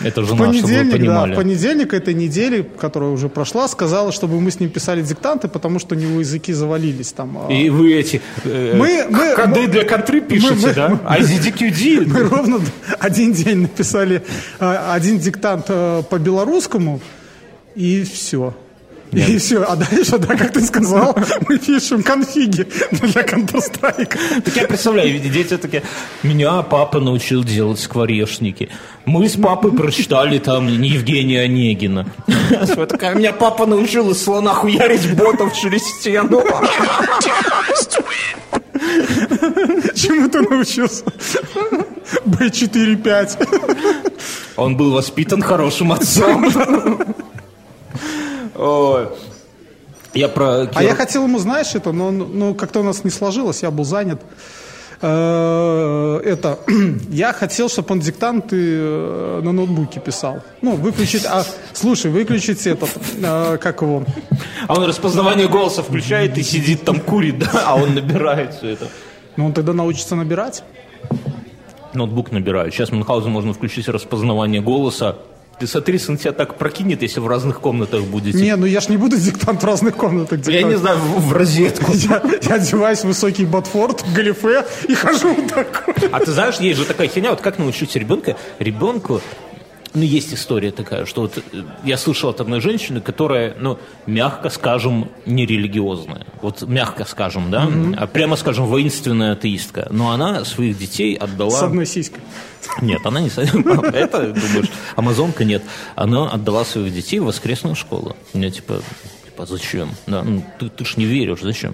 Это в жена, вы понедельник, да, в понедельник этой недели, которая уже прошла, сказала, чтобы мы с ним писали диктанты, потому что у него языки завалились там. а. И вы эти э, Мы- мы- коды мы- для контры пишете, мы- да? мы- IZDQD? Мы ровно один день написали один диктант э, по белорусскому, и все. И все. А дальше, да, как ты сказал, мы пишем конфиги для Counter-Strike. Так я представляю, видите, дети такие, меня папа научил делать скворечники. Мы с папой прочитали там Евгения Онегина. Меня папа научил из слона хуярить ботов через стену. Чему ты научился? Б4-5. Он был воспитан хорошим отцом. Ой. Я про... А я хотел ему, знаешь, это, но ну, как-то у нас не сложилось, я был занят. Э, Это, я хотел, чтобы он диктанты э, на ноутбуке писал. Ну, выключить, а, слушай, выключить этот, э, как его, А он распознавание голоса включает и сидит там курит, да? А он набирает все это. ну, он тогда научится набирать. Ноутбук набираю. Сейчас Мюнхгаузен можно включить распознавание голоса. Ты смотри, сын тебя так прокинет, если в разных комнатах будете. Не, ну я ж не буду диктант в разных комнатах Я не знаю, в, в розетку. Я, я одеваюсь в высокий ботфорд, галифе и хожу вот такой. А ты знаешь, есть же такая херня, вот как научить ребенка? Ребенку, ну, есть история такая, что вот э, я слышал от одной женщины, которая, ну, мягко скажем, нерелигиозная. Вот мягко скажем, да? А прямо скажем, воинственная атеистка. Но она своих детей отдала... С одной сиськой. Нет, она не... Это, думаешь, амазонка нет. Она отдала своих детей в воскресную школу. У меня типа, типа зачем? Да, ну, ты, ты ж не веришь, зачем?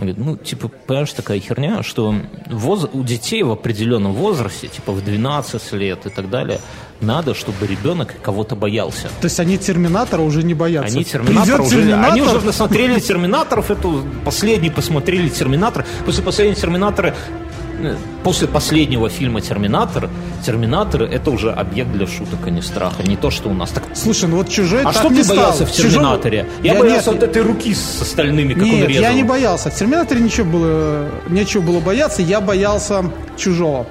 Она говорит, ну, типа, понимаешь, такая херня, что воз- у детей в определенном возрасте, типа в 12 лет и так далее, надо, чтобы ребенок кого-то боялся. То есть они Терминатора уже не боятся. Они Терминатор Придет уже, Терминатор, они уже насмотрели Терминаторов, эту последний посмотрели Терминатор. После последнего Терминатора, после последнего фильма Терминатор, Терминаторы это уже объект для шуток, а не страха. Не то, что у нас так. Слушай, ну вот чужой А так что не ты боялся в Терминаторе? Чужого- Я, боялся нет, вот этой руки с остальными, как он Нет, резал. я не боялся. В Терминаторе ничего было, нечего было бояться. Я боялся чужого.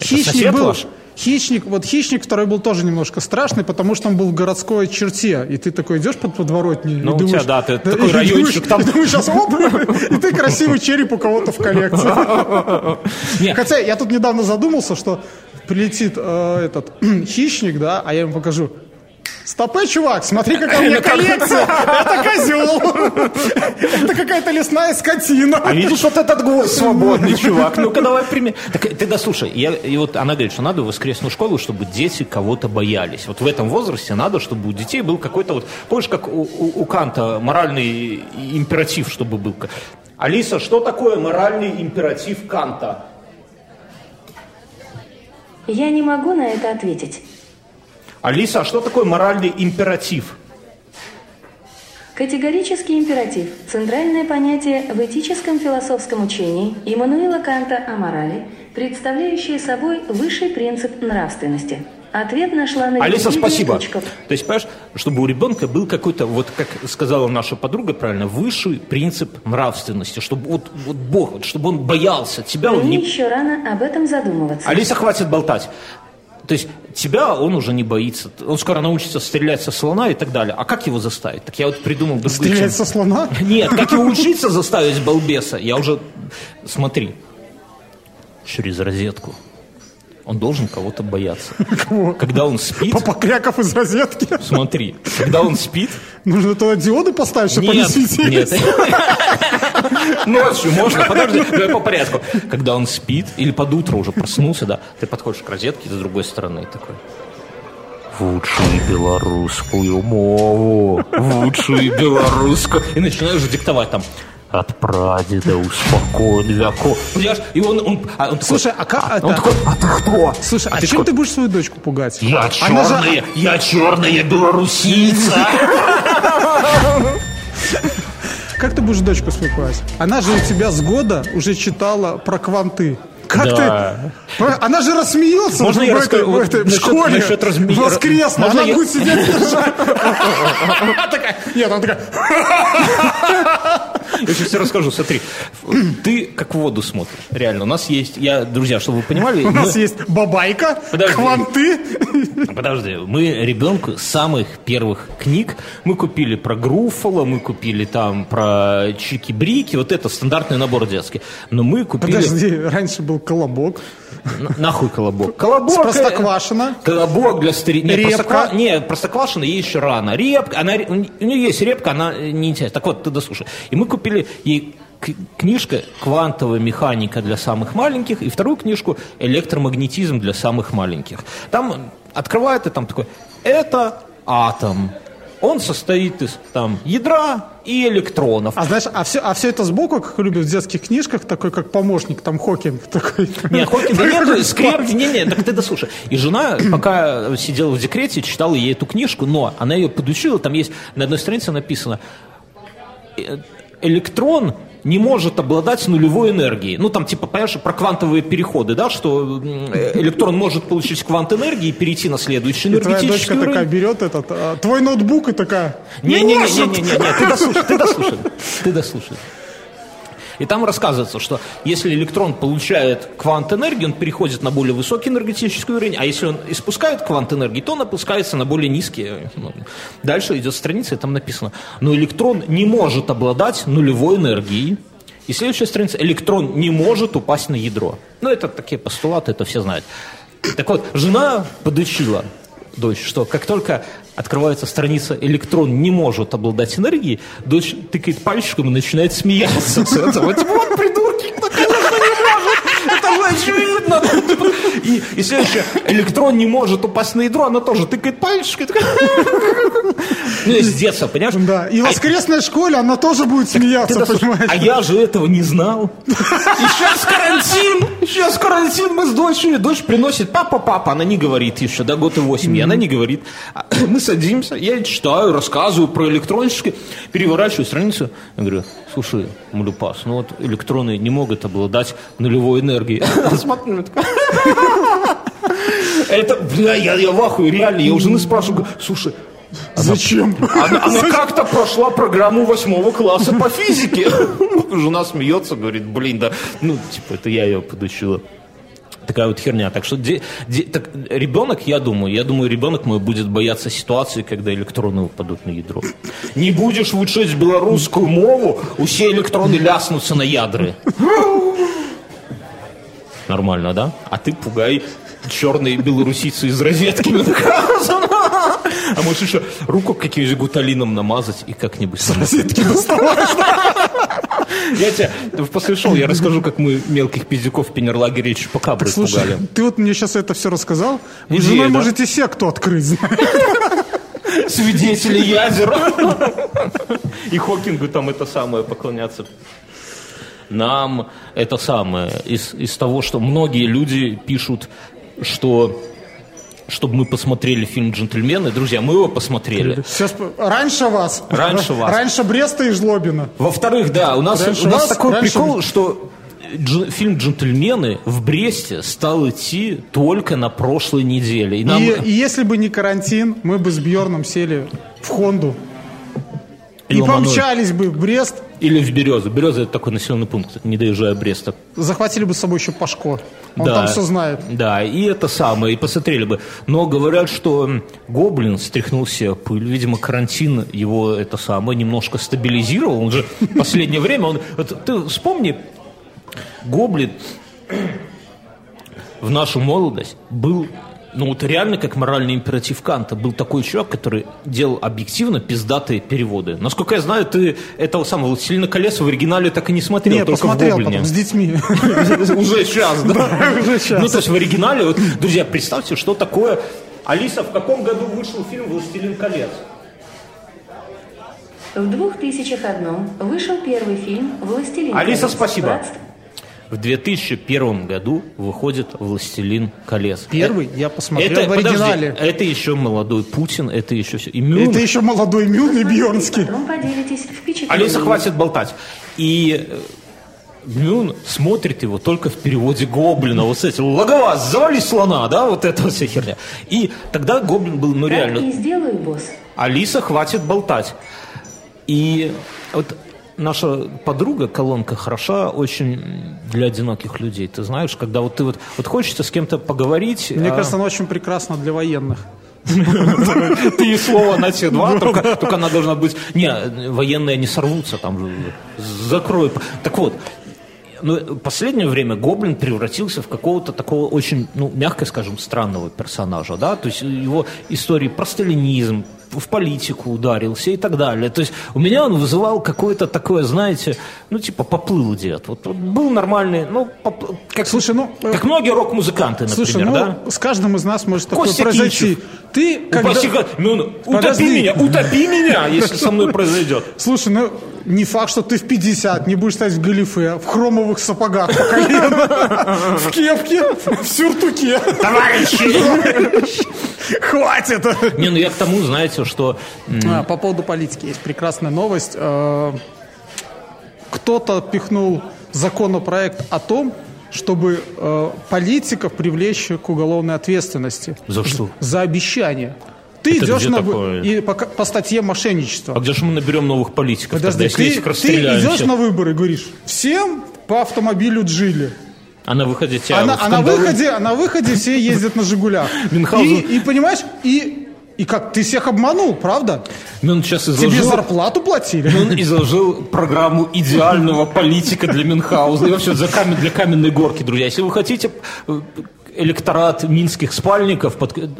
сосед был. ваш? Хищник, вот хищник второй был тоже немножко страшный, потому что он был в городской черте, и ты такой идешь под подворотней Ну, и у думаешь, тебя, да, ты такой и райончик думаешь, там. думаешь, сейчас оп, и ты красивый череп у кого-то в коллекции. Хотя я тут недавно задумался, что прилетит э, этот хищник, да, а я ему покажу. Стопы, чувак, смотри, какая у меня коллекция. Это козел. Это какая-то лесная скотина. А видишь, вот этот гвоздь свободный, чувак. Ну-ка давай прими. Так ты да слушай, я, и вот она говорит, что надо в воскресную школу, чтобы дети кого-то боялись. Вот в этом возрасте надо, чтобы у детей был какой-то вот, помнишь, как у, у- у Канта моральный императив, чтобы был. Алиса, что такое моральный императив Канта? Я не могу на это ответить. Алиса, а что такое моральный императив? Категорический императив – центральное понятие в этическом философском учении Иммануила Канта о морали, представляющее собой высший принцип нравственности. Ответ нашла на Алиса, спасибо. точка. То есть, понимаешь, чтобы у ребенка был какой-то, вот как сказала наша подруга правильно, высший принцип нравственности, чтобы вот, вот Бог, вот, чтобы он боялся тебя, он Мне не... еще рано об этом задумываться. Алиса, хватит болтать. То есть тебя он уже не боится. Он скоро научится стрелять со слона и так далее. А как его заставить? Так я вот придумал другой Стрелять со слона? Нет, как его учиться заставить балбеса? Я уже... Смотри. Через розетку. Он должен кого-то бояться. Кого? Когда он спит... Папа Кряков из розетки. Смотри, когда он спит... Нужно туда диоды поставить, чтобы Нет, нет. Ночью можно, подожди, по порядку. Когда он спит, или под утро уже проснулся, да, ты подходишь к розетке с другой стороны и такой... Вучи белорусскую мову, вучи белорусскую. И начинаешь диктовать там от прадеда успокоен веко. Понимаешь? И он, он, а он такой, Слушай, а как он это- такой, а ты кто? Слушай, а, ты чем такой, ты будешь свою дочку пугать? Я Она же- черная, я черная белорусица. Как ты будешь дочку свою пугать? Она же у тебя с года уже читала про кванты. Как Да. ты? Она же рассмеется Можно в, я этой, расскажу? в Вот этой насчет- школе насчет разме- воскресно. Можно Она я- будет сидеть и. Нет, она такая... Я сейчас тебе расскажу, смотри. Ты как в воду смотришь, реально. У нас есть, я, друзья, чтобы вы понимали, У нас есть бабайка, Подожди. кванты. Подожди, мы ребенку самых первых книг мы купили про Груффало, мы купили там про Чики-Брики, вот это стандартный набор детский. Но мы купили... Подожди, раньше был колобок. Нахуй колобок. Колобок... С э, Простоквашино. Колобок для стариков. Нет, Репка. простоква- Не, простоквашино ей еще рано. Репка, она, у нее есть репка, она э, не интересна. Так вот, ты дослушай. И мы купили ей книжка «Квантовая механика для самых маленьких» и вторую книжку «Электромагнетизм для самых маленьких». Там открывает и там такой «Это атом». Он состоит из там ядра и электронов. А знаешь, а все, а все это сбоку, как любят в детских книжках, такой как помощник, там Хокинг такой. Нет, Хокинга нету, скрепки, не, не, так ты дослушай. И жена, пока сидела в декрете, читала ей эту книжку, но она ее подучила, там есть, на одной странице написано, э, электрон не может обладать нулевой энергией. Ну, там, типа, понимаешь, про квантовые переходы, да, что э, электрон может получить квант энергии и перейти на следующий И твоя энергетический дочка такая уровень. берет этот, а, твой ноутбук и такая, не, Не-не-не, может. ты дослушай, ты дослушай, ты дослушай. И там рассказывается, что если электрон получает квант энергии, он переходит на более высокий энергетический уровень, а если он испускает квант энергии, то он опускается на более низкий. Ну, Дальше идет страница, и там написано, но электрон не может обладать нулевой энергией. И следующая страница, электрон не может упасть на ядро. Ну, это такие постулаты, это все знают. Так вот, жена подучила дочь, что как только открывается страница «Электрон не может обладать энергией», дочь тыкает пальчиком и начинает смеяться с этого. Типа, вот придурки, ну, конечно, не может, это же очевидно. И, и следующее, электрон не может упасть на ядро, она тоже тыкает пальчиком. Ну, из детства, понимаешь? Да, и в А- воскресной школе она тоже будет смеяться, понимаешь? А я же этого не знал. И сейчас карантин, сейчас карантин, мы с дочерью, дочь приносит, папа, папа, она не говорит еще, да, год и восемь, и она не говорит. А Мы садимся, я читаю, рассказываю про электрончики, переворачиваю страницу, я говорю, слушай, Мулюпас, ну вот электроны не могут обладать нулевой энергией. Такая, Это, бля, я, я в ахуе, реально, я у жены спрашиваю, слушай, Зачем? она, она как-то прошла программу восьмого класса по физике. Жена смеется, говорит, блин, да, ну, типа, это я ее подучила. Такая вот херня. Так что де- де- так, ребенок, я думаю, я думаю, ребенок мой будет бояться ситуации, когда электроны упадут на ядро. Не будешь вучить белорусскую мову, усе электроны ляснутся на ядры. Нормально, да? А ты пугай черные белорусицы из розетки. А можешь еще руку каким-нибудь гуталином намазать и как-нибудь... Розетки доставаешь. Я тебе после шоу я расскажу, как мы мелких пиздюков в Пенерлагере Чупакабры Слушай, испугали. ты вот мне сейчас это все рассказал. Вы с Идея, женой да? можете секту открыть. Свидетели ядер. И Хокингу там это самое поклоняться. Нам это самое из, из того, что многие люди пишут, что чтобы мы посмотрели фильм «Джентльмены». Друзья, мы его посмотрели. Сейчас, раньше вас. Раньше вас. Раньше Бреста и Жлобина. Во-вторых, да, у нас, Раньше у нас вас, такой раньше прикол, что дж- фильм «Джентльмены» в Бресте стал идти только на прошлой неделе. И нам- И, и если бы не карантин, мы бы с Бьерном сели в Хонду И и помчались бы в Брест, Или в Березу. Береза это такой населенный пункт, не доезжая Бреста. захватили бы с собой еще Пашко. Он Да. там все знает. Да, и это самое, и посмотрели бы. Но говорят, что Гоблин стряхнул себе пыль. Видимо, карантин его это самое немножко стабилизировал. Он же в последнее время, он, ты вспомни, Гоблин в нашу молодость был ну вот реально как моральный императив Канта. Был такой чувак, который делал объективно пиздатые переводы. Насколько я знаю, ты этого самого «Властелина колец» в оригинале так и не смотрел, Нет, только посмотрел в «Гоблине». потом с детьми. Уже сейчас, да? уже щас. Ну, то есть в оригинале, вот, друзья, представьте, что такое... Алиса, в каком году вышел фильм «Властелин колец»? В 2001 вышел первый фильм «Властелин Алиса, колец. спасибо. Братство». В 2001 году выходит «Властелин колец». Первый я посмотрел это, в оригинале. Подожди, это еще молодой Путин, это еще все. И Мюн- Это еще молодой Мюн и Бьернский. Потом поделитесь впечатлениями. Алиса, хватит болтать. И э, Мюн смотрит его только в переводе Гоблина. Вот с этим, Логоваз, завали слона, да, вот эта вот вся херня. И тогда Гоблин был, ну Так реально, и сделаю, босс. Алиса, хватит болтать. И вот наша подруга, колонка, хороша очень для одиноких людей. Ты знаешь, когда вот ты вот, вот хочется с кем-то поговорить. Мне а кажется, она очень прекрасна для военных. ты и слово на все два, только, только она должна быть... Не, военные не сорвутся, там же закрой. Так вот, ну, последнее время Гоблин превратился в какого-то такого очень, ну, мягко скажем, странного персонажа, да, то есть его истории про сталинизм, в политику ударился и так далее. То есть у меня он вызывал какое-то такое, знаете, ну, типа, поплыл дед. Вот, вот был нормальный, ну, поп- как, Слушай, ну, э, как многие рок-музыканты, например, Слушай, ну, да? с каждым из нас может такое Костя произойти. Кинчев. Ты, когда... Упаси ну, ну, утопи меня, утопи меня, если со мной произойдет. Слушай, ну, не факт, что ты в 50 не будешь стоять в галифе, в хромовых сапогах по колено, в кепке, в сюртуке. Товарищи! Хватит! Не, ну я к тому, знаете, что... м, А, По поводу политики есть прекрасная новость. Э, Кто-то пихнул законопроект о том, чтобы э, политиков привлечь к уголовной ответственности За что? за обещание. Ты Это идешь на такое? и по, по статье мошенничества. А где же мы наберем новых политиков? тогда, Подожди, если ты, ты идешь всех? на выборы и говоришь, всем по автомобилю Джили. А на выходе тебя А, на, а на кандалу- выходе, а на выходе все ездят на «Жигулях». И понимаешь, и, и как, ты всех обманул, правда? Мюн сейчас Тебе изложил... зарплату платили? Мюн изложил программу идеального политика для Мюнхгаузена. И вообще за камень, для каменной горки, друзья. Если вы хотите э, электорат минских спальников, под-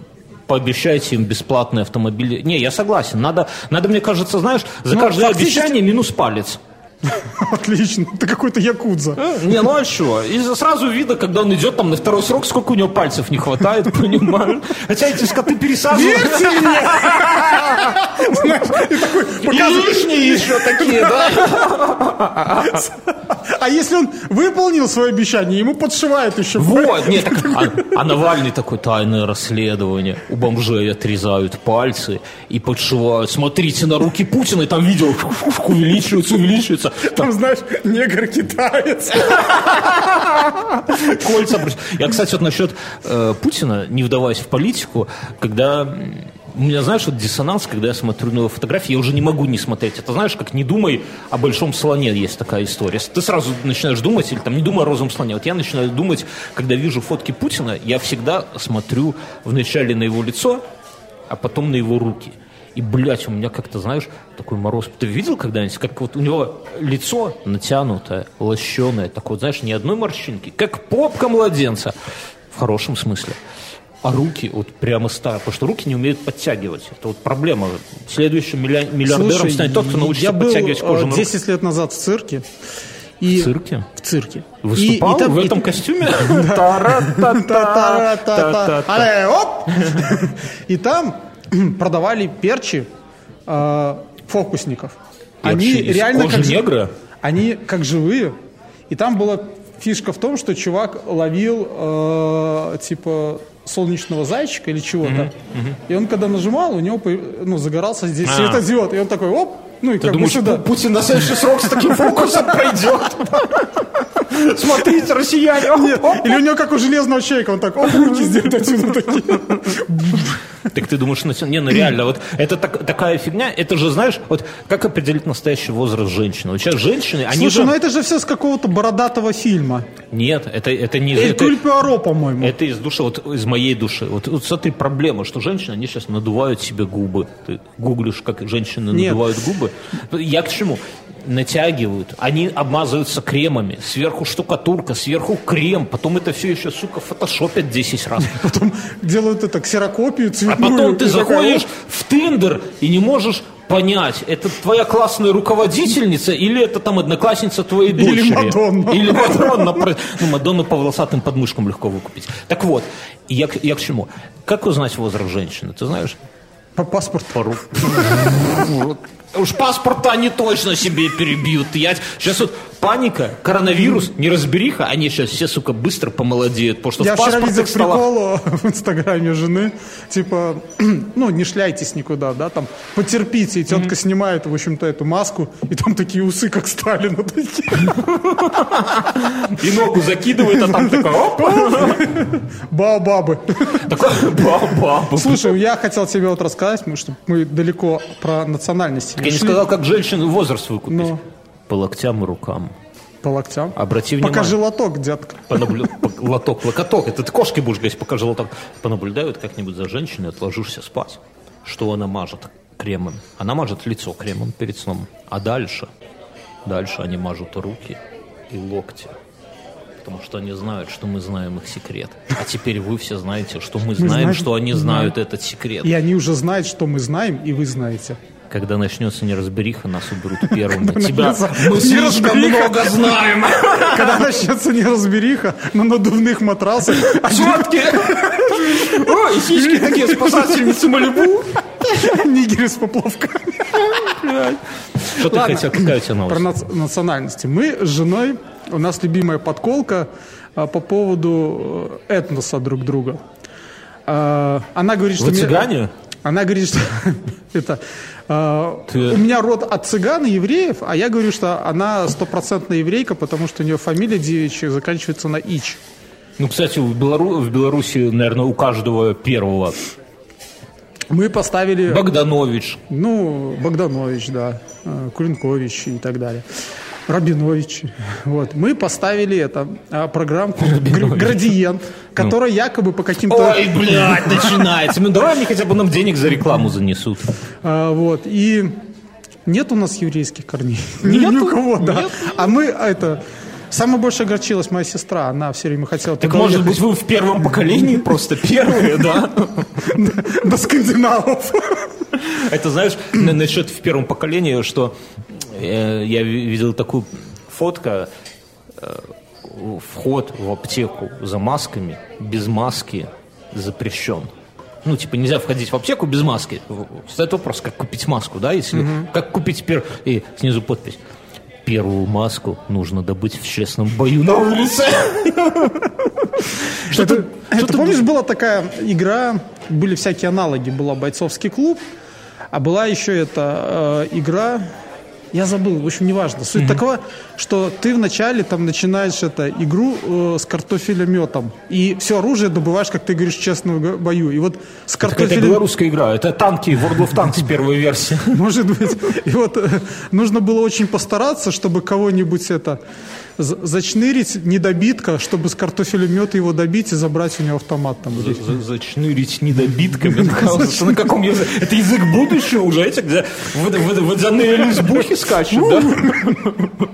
пообещайте им бесплатные автомобили. Не, я согласен. Надо, надо мне кажется, знаешь, за Ну, каждое фактически- обещание минус палец. Отлично, ты какой-то якудза. Не, ну а что? И сразу видно, когда он идет там на второй срок, сколько у него пальцев не хватает, понимаешь? Хотя эти скоты пересаживают. Верьте мне! Знаешь, и такой показывает. лишние еще такие, да? А если он выполнил свое обещание, ему подшивают еще. Вот, нет, так, а, а Навальный такой тайное расследование. У бомжей отрезают пальцы и подшивают. Смотрите на руки Путина, и там видео увеличивается, увеличивается. Там, знаешь, негр-китаец. Кольца. Я, кстати, вот насчет э, Путина, не вдаваясь в политику, когда у меня, знаешь, вот диссонанс, когда я смотрю на его фотографии, я уже не могу не смотреть. Это знаешь, как не думай о большом слоне, есть такая история. Ты сразу начинаешь думать, или там не думай о розовом слоне. Вот я начинаю думать, когда вижу фотки Путина, я всегда смотрю вначале на его лицо, а потом на его руки. И, блядь, у меня как-то, знаешь, такой мороз. Ты видел когда-нибудь, как вот у него лицо натянутое, лощеное, такое, знаешь, ни одной морщинки, как попка младенца, в хорошем смысле. А руки вот прямо старые, потому что руки не умеют подтягивать. Это вот проблема. Следующим миллиардером Слушай, станет тот, кто научится я был подтягивать кожу на руки. 10 лет назад в цирке. И В цирке? В цирке. Выступал И- и там- в и- этом костюме? Але, оп! И там продавали перчи э, фокусников. Они Перчи из реально как негра? Они как живые. И там была фишка в том, что чувак ловил э, типа солнечного зайчика или чего-то. И он когда нажимал, у него ну, загорался здесь А. светодиод. И он такой, оп, ну и Ты как бы думаешь, сюда. Пу- Путин на следующий срок с таким фокусом пойдет? Смотрите, россияне! Нет, или у него как у железного человека, он так, оп, руки сделает отсюда такие. Так ты думаешь, ну, не, ну реально, вот это так- такая фигня, это же, знаешь, вот как определить настоящий возраст женщины? Вот сейчас женщины, они Слушай, же... ну это же все с какого-то бородатого фильма. Нет, это, это не... Эль это- Пуаро, по-моему. Это из души, вот из моей души. Вот, вот смотри, проблема, что женщины, они сейчас надувают себе губы. Ты гуглишь, как женщины Нет. надувают губы. Я к чему? Натягивают, они обмазываются кремами, сверху штукатурка, сверху крем, потом это все еще, сука, фотошопят 10 раз. Потом делают это ксерокопию А цветную. потом ты заходишь в Тиндер и не можешь понять, это твоя классная руководительница или это там одноклассница твоей Или дочери. Мадонна. Или Мадонна. Ну, Мадонну по волосатым подмышкам легко выкупить. Так вот, я, к- я к чему? Как узнать возраст женщины, ты знаешь? По паспорту. Пару. Уж паспорта они точно себе перебьют. Я... Сейчас вот паника, коронавирус, неразбериха, они сейчас все, сука, быстро помолодеют, потому что Я в вчера видел паспортных к столах... приколу в инстаграме жены, типа, ну, не шляйтесь никуда, да, там, потерпите, и тетка снимает, в общем-то, эту маску, и там такие усы, как Сталина, такие. И ногу закидывает, а там оп, Баобабы. такой, ба-ба. Слушай, я хотел тебе вот рассказать, потому что мы далеко про национальности Я не сказал, как женщину возраст выкупить. Ну. По локтям и рукам. По локтям. Обрати внимание. Покажи лоток, детка. Понаблю... по- Лоток, локоток. Это ты кошкой будешь говорить, покажи лоток. Понаблюдают как-нибудь за женщиной, отложишься спать. Что она мажет кремом? Она мажет лицо кремом перед сном. А дальше? Дальше они мажут руки и локти. Потому что они знают, что мы знаем их секрет. А теперь вы все знаете, что мы знаем, знаем, что они знаем. знают этот секрет. И они уже знают, что мы знаем, и вы знаете. Когда начнется неразбериха, нас уберут первыми. Тебя мы слишком много знаем. Когда начнется неразбериха на надувных матрасах, Четки! Ой, сиськи такие спасательницы Малибу. нигеры с поплавками. Что ты хотел? Какая у тебя Про новость? нац- национальности. Мы с женой, у нас любимая подколка а, по поводу э, этноса друг друга. А, Она говорит, что... Вы цыгане? Она говорит, что это... а, Ты- У меня род от цыган и евреев, а я говорю, что она стопроцентная еврейка, потому что у нее фамилия девичья заканчивается на «ич». Ну, кстати, в, Белору... в Беларуси, наверное, у каждого первого. Мы поставили... Богданович. Ну, Богданович, да, э, Кулинкович и так далее. Рабинович. Вот. Мы поставили это, а, программку «Гр- «Градиент», которая якобы по каким-то... Ой, блядь, начинается. Ну, давай мне хотя бы нам денег за рекламу занесут. А, вот. И нет у нас еврейских корней. Нету? Ни у кого, да. Нет? А мы это... Самая больше огорчилась моя сестра. Она все время хотела... Так, может уехать. быть, вы в первом поколении просто первые, да? До скандинавов. Это знаешь, на- насчет в первом поколении, что э, я ви- видел такую фотка, э, вход в аптеку за масками, без маски запрещен. Ну, типа, нельзя входить в аптеку без маски. Стоит вопрос, как купить маску, да, если... Как купить пер... И снизу подпись. Первую маску нужно добыть в честном бою на улице. Ты- что ты помнишь, была такая игра, были всякие аналоги, была бойцовский клуб, а была еще эта э, игра, я забыл, в общем, неважно. Суть такова, что ты вначале там начинаешь это, игру э, с картофелеметом, и все оружие добываешь, как ты говоришь, в честном г- бою. И вот с Это картофелем... белорусская игра. Это танки, World of Tanks первой версии. Может быть. И вот э, нужно было очень постараться, чтобы кого-нибудь это зачнырить недобитка, чтобы с картофелемета его добить и забрать у него автомат там. За- за- Зачнырить недобитками. Кажется, На каком языке? Это язык будущего уже, эти, где вод- вод- водяные лесбухи скачут, да?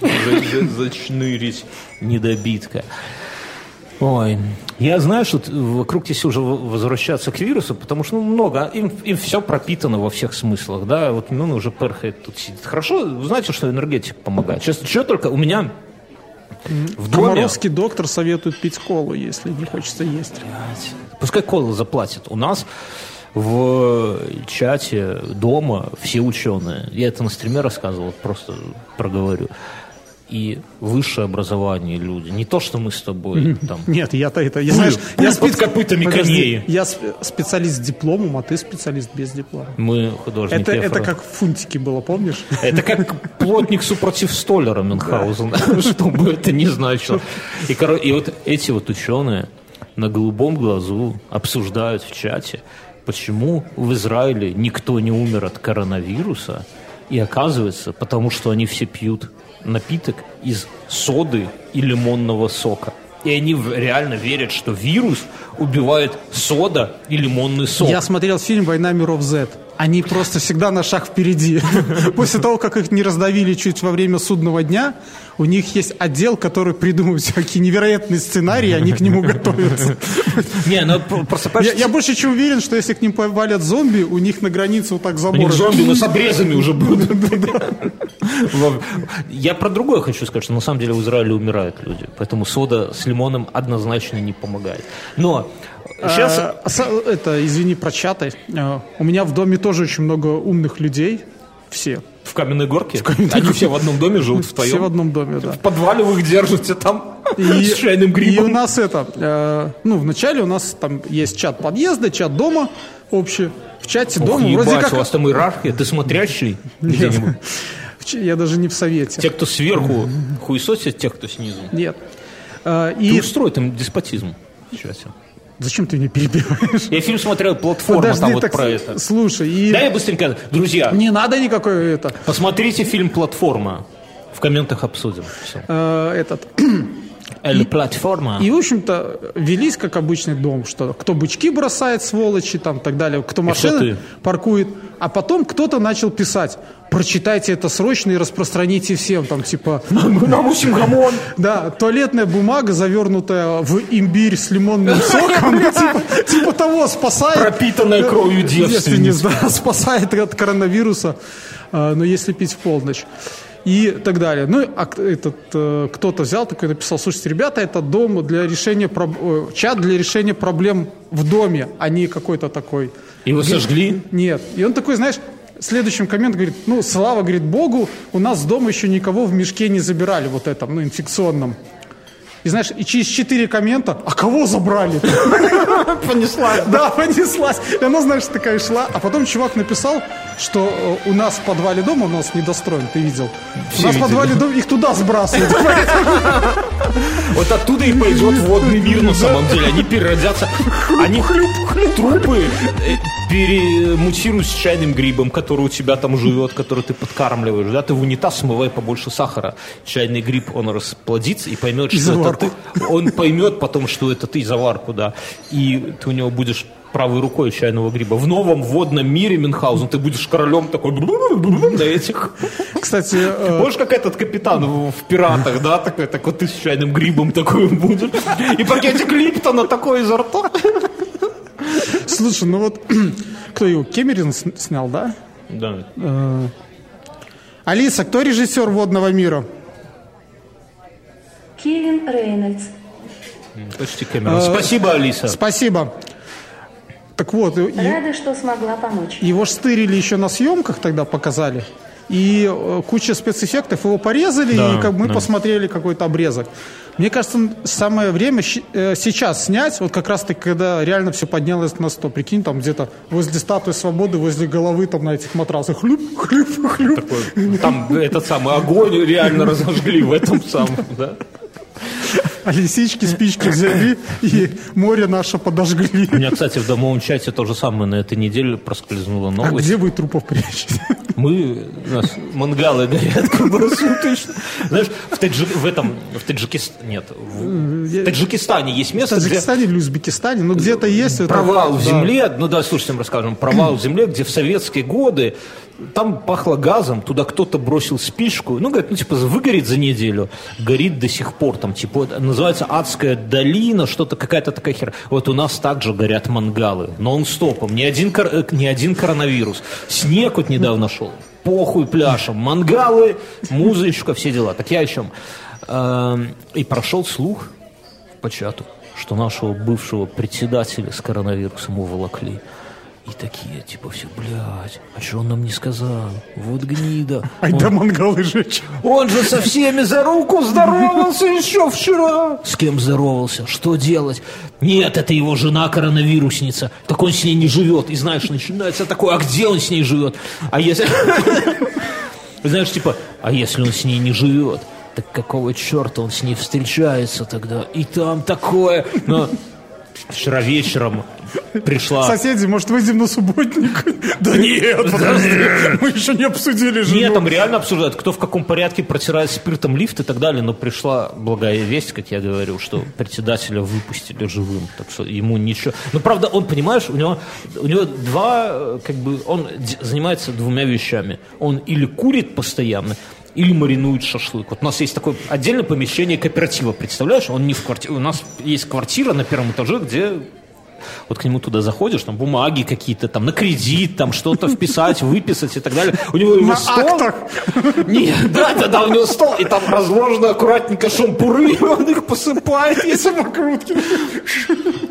За- за- Зачнырить недобитка. Ой, я знаю, что вокруг здесь уже возвращаться к вирусу, потому что ну, много, им, им все пропитано во всех смыслах, да, вот ну, уже перхает тут сидит. Хорошо, вы знаете, что энергетик помогает. Сейчас, что только у меня в доме... Комаровский доктор советует пить колу, если не хочется есть. Пускай кола заплатит. У нас в чате дома все ученые. Я это на стриме рассказывал, просто проговорю. И высшее образование люди. Не то, что мы с тобой там. Нет, я-то это... Я, знаешь, я под копытами Подожди, коней. Я сп- специалист с дипломом, а ты специалист без диплома. Мы художники. Это, это как в фунтике было, помнишь? Это как плотник супротив Столлера Мюнхгаузен, что бы это ни значило. И, и вот эти вот ученые на голубом глазу обсуждают в чате, почему в Израиле никто не умер от коронавируса, и оказывается, потому что они все пьют напиток из соды и лимонного сока. И они реально верят, что вирус убивает сода и лимонный сок. Я смотрел фильм «Война миров Z». Они просто всегда на шаг впереди. После того, как их не раздавили чуть во время судного дня, у них есть отдел, который придумывает всякие невероятные сценарии, они к нему готовятся. Не, ну про- просто Я, я больше чем уверен, что если к ним повалят зомби, у них на границе вот так заборы. зомби, но с обрезами уже будут. Я про другое хочу сказать, что на самом деле в Израиле умирают люди. Поэтому сода с лимоном однозначно не помогает. Но сейчас... А, это, извини, про чаты. А, У меня в доме тоже очень много умных людей. Все. В каменной горке? Они все в одном доме живут Все в одном доме, да. В подвале вы их держите там И, с чайным и у грибом? нас это, э, ну, вначале у нас там есть чат подъезда, чат дома общий. В чате Ох, дома вроде ебать, как... у вас там иерархия. Ты смотрящий где-нибудь? В Я даже не в совете. Те, кто сверху хуесосят, тех, кто снизу. Нет. Э, Ты устроит им деспотизм. в чате. Зачем ты меня перебиваешь? Я фильм смотрел «Платформа», Подожди, там вот так про это. Слушай, и Да, я быстренько. Друзья, не надо никакой это, Посмотрите фильм «Платформа». В комментах обсудим. Все. э, этот. Эль платформа. И, в общем-то, велись, как обычный дом, что кто бычки бросает, сволочи, там, так далее, кто машины паркует. А потом кто-то начал писать, прочитайте это срочно и распространите всем, там, типа, Намусим гамон. да, туалетная бумага, завернутая в имбирь с лимонным соком, типа, типа того, спасает. Пропитанная кровью девственниц. да, спасает от коронавируса, а, но если пить в полночь. И так далее. Ну, а этот, э, кто-то взял такой, написал, слушайте, ребята, это дом для решения, э, чат для решения проблем в доме, а не какой-то такой. Его сожгли. Нет. И он такой, знаешь, следующим коммент говорит, ну, слава, говорит, Богу, у нас дома еще никого в мешке не забирали, вот этом, ну, инфекционном. И знаешь, и через четыре коммента, а кого забрали? Понеслась. Да, понеслась. И она, знаешь, такая шла. А потом чувак написал, что э, у нас в подвале дома, у нас недостроен, ты видел. У нас в подвале дома, их туда сбрасывают. Вот оттуда и пойдет водный мир на самом деле. Они переродятся. Они трупы э, перемутируют с чайным грибом, который у тебя там живет, который ты подкармливаешь. Да, ты в унитаз смывай побольше сахара. Чайный гриб, он расплодится и поймет, что это заварку. ты. Он поймет потом, что это ты заварку, да. И ты у него будешь правой рукой чайного гриба. В новом водном мире Мюнхгаузен ты будешь королем такой на этих Кстати, э, Можешь как этот капитан в, в «Пиратах», да, такой, так вот ты с чайным грибом такой будешь. И пакетик Липтона такой изо рта. слушай, ну вот, кто его, Кемерин снял, да? Да. Алиса, кто режиссер «Водного мира»? Кевин Рейнольдс. Почти Кэмерон. Спасибо, Алиса. Спасибо. Так вот, и- и- Рада, что смогла помочь. его ж стырили еще на съемках тогда показали. И э, куча спецэффектов его порезали, Да, и как мы да. посмотрели какой-то обрезок. Мне кажется, самое время э, сейчас снять, вот как раз таки, когда реально все поднялось на 100. Прикинь, там где-то возле статуи свободы, возле головы, там на этих матрасах. Хлюп, хлюп, хлюп. Там этот самый огонь реально разожгли в этом самом, да? А лисички спички взяли и море наше подожгли. У меня, кстати, в домовом чате то же самое на этой неделе проскользнула А новость. где вы трупов прячете? Мы, у нас мангалы горят круглосуточно. Знаешь, в, Таджи- в этом, в Таджикистане, нет, в, в Таджикистане есть В место, где Таджикистане или Узбекистане, ну где-то есть. это- провал в да. земле, ну да, слушайте, мы расскажем, провал в земле, где в советские годы там пахло газом, туда кто-то бросил спичку, ну, говорит, ну, типа, выгорит за неделю, горит до сих пор, там, типа, называется адская долина, что-то, какая-то такая хер. Вот у нас также горят мангалы, нон-стопом, ни один, кор- э, ни один коронавирус. Снег вот недавно шел, похуй пляшем, мангалы, музычка, все дела. Так я о чем? Эм, И прошел слух по чату, что нашего бывшего председателя с коронавирусом уволокли. И такие, типа, все, блядь, а что он нам не сказал? Вот гнида. Ай Он- да мангалы жечь. он же со всеми за руку здоровался еще вчера. С кем здоровался? Что делать? Нет, это его жена коронавирусница. Так он с ней не живет. И знаешь, начинается такое, а где он с ней живет? А если... Знаешь, типа, а если он с ней не живет? Так какого черта он с ней встречается тогда? И там такое... Но вчера вечером пришла... Соседи, может, выйдем на субботник? Да нет, подожди, мы еще не обсудили жену. Нет, там реально обсуждают, кто в каком порядке протирает спиртом лифт и так далее, но пришла благая весть, как я говорю, что председателя выпустили живым, так что ему ничего... Ну, правда, он, понимаешь, у него, у него два, э, как бы, он занимается двумя вещами. Он или курит постоянно, или маринует шашлык. Вот у нас есть такое отдельное помещение кооператива, представляешь? Он не в квартире. У нас есть квартира на первом этаже, где вот к нему туда заходишь, там бумаги какие-то, там на кредит, там что-то вписать, выписать и так далее. У него его На стол. актах. Нет, да, да, да, у него стол, и там разложены аккуратненько шампуры, и он их посыпает. И самокрутки.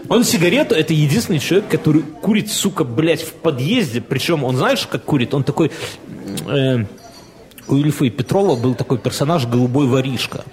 Он сигарету, это единственный человек, который курит, сука, блядь, в подъезде. Причем он, знаешь, как курит? Он такой... э, у Ильфа и Петрова был такой персонаж «Голубой воришка».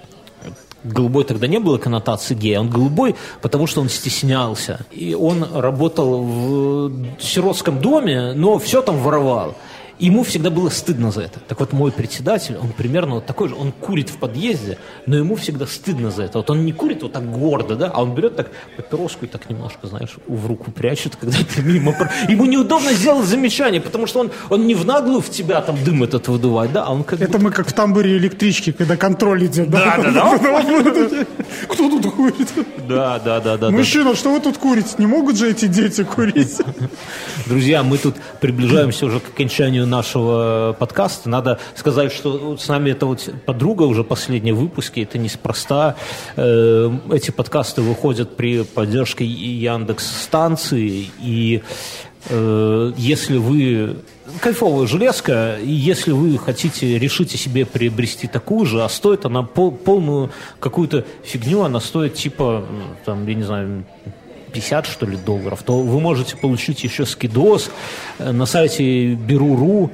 Голубой тогда не было коннотации гея, он голубой, потому что он стеснялся. И он работал в сиротском доме, но все там воровал. Ему всегда было стыдно за это. Так вот, мой председатель, он примерно вот такой же, он курит в подъезде, но ему всегда стыдно за это. Вот он не курит вот так гордо, да, а он берет так папироску и так немножко, знаешь, в руку прячет, когда ты мимо. Ему неудобно сделать замечание, потому что он, он не в наглую в тебя там дым этот выдувает, да, а он как Это мы как в тамбуре электрички, когда контроль идет. Да, Да, да, да. Кто тут курит? Да, да, да. да. Мужчина, что вы тут курите? Не могут же эти дети курить? Друзья, мы тут приближаемся уже к окончанию нашего подкаста. Надо сказать, что вот с нами это вот подруга уже последние выпуски. Это неспроста. Э, Эти подкасты выходят при поддержке Яндекс станции. И э, если вы кайфовая железка, и если вы хотите, решите себе приобрести такую же, а стоит она пол- полную какую-то фигню, она стоит типа, м, там, я не знаю, 50, что ли, долларов, то вы можете получить еще скидос э, на сайте Беру.ру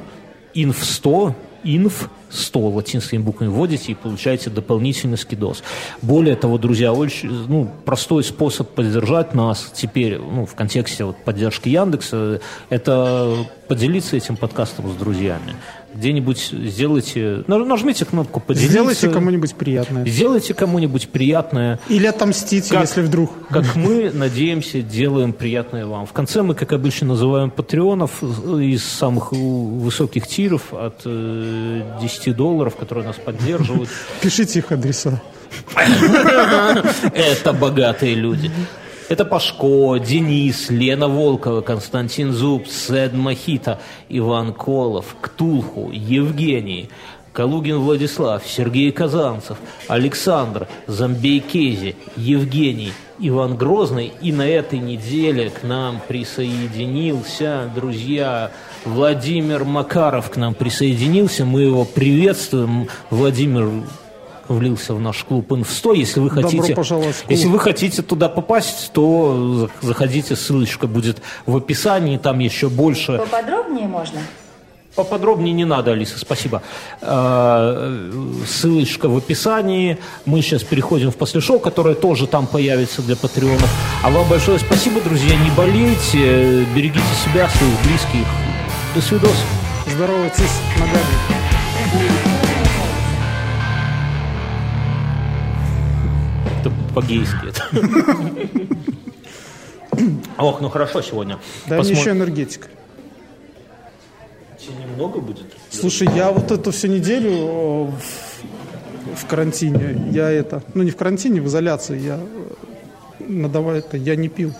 инф 100, инф 100 латинскими буквами вводите и получаете дополнительный скидос. Более того, друзья, очень ну, простой способ поддержать нас теперь, ну, в контексте вот, поддержки Яндекса, это поделиться этим подкастом с друзьями. Где-нибудь сделайте, наж- нажмите кнопку поделиться. Сделайте кому-нибудь приятное. Сделайте кому-нибудь приятное. Или отомстите, Как- если вдруг. Как мы, надеемся, делаем приятное вам. В конце мы, как обычно, называем патреонов из самых высоких тиров от э, 10 долларов, которые нас поддерживают. Пишите их адреса. Это богатые люди. Это Пашко, Денис, Лена Волкова, Константин Зуб, Сед Махита, Иван Колов, Ктулху, Евгений, Калугин Владислав, Сергей Казанцев, Александр, Замбей Кези, Евгений, Иван Грозный. И на этой неделе к нам присоединился, друзья, Владимир Макаров к нам присоединился. Мы его приветствуем. Владимир влился в наш клуб Инф100. Если вы Добро хотите, пожаловать в клуб. если вы хотите туда попасть, то за- заходите, ссылочка будет в описании, там еще больше. Поподробнее можно? Поподробнее не надо, Алиса, спасибо. А, Ссылочка в описании. Мы сейчас переходим в послешоу, которое тоже там появится для патреонов. А вам большое спасибо, друзья. Не болейте, берегите себя, своих близких. До свидос. Здоровайтесь ногами. По-гейски. это. Ох, ну хорошо сегодня. Дай мне Посмо- еще энергетик. Тебе немного будет? Слушай, я вот эту всю неделю в, в карантине, я это, ну не в карантине, в изоляции, я э, надавал это, я не пил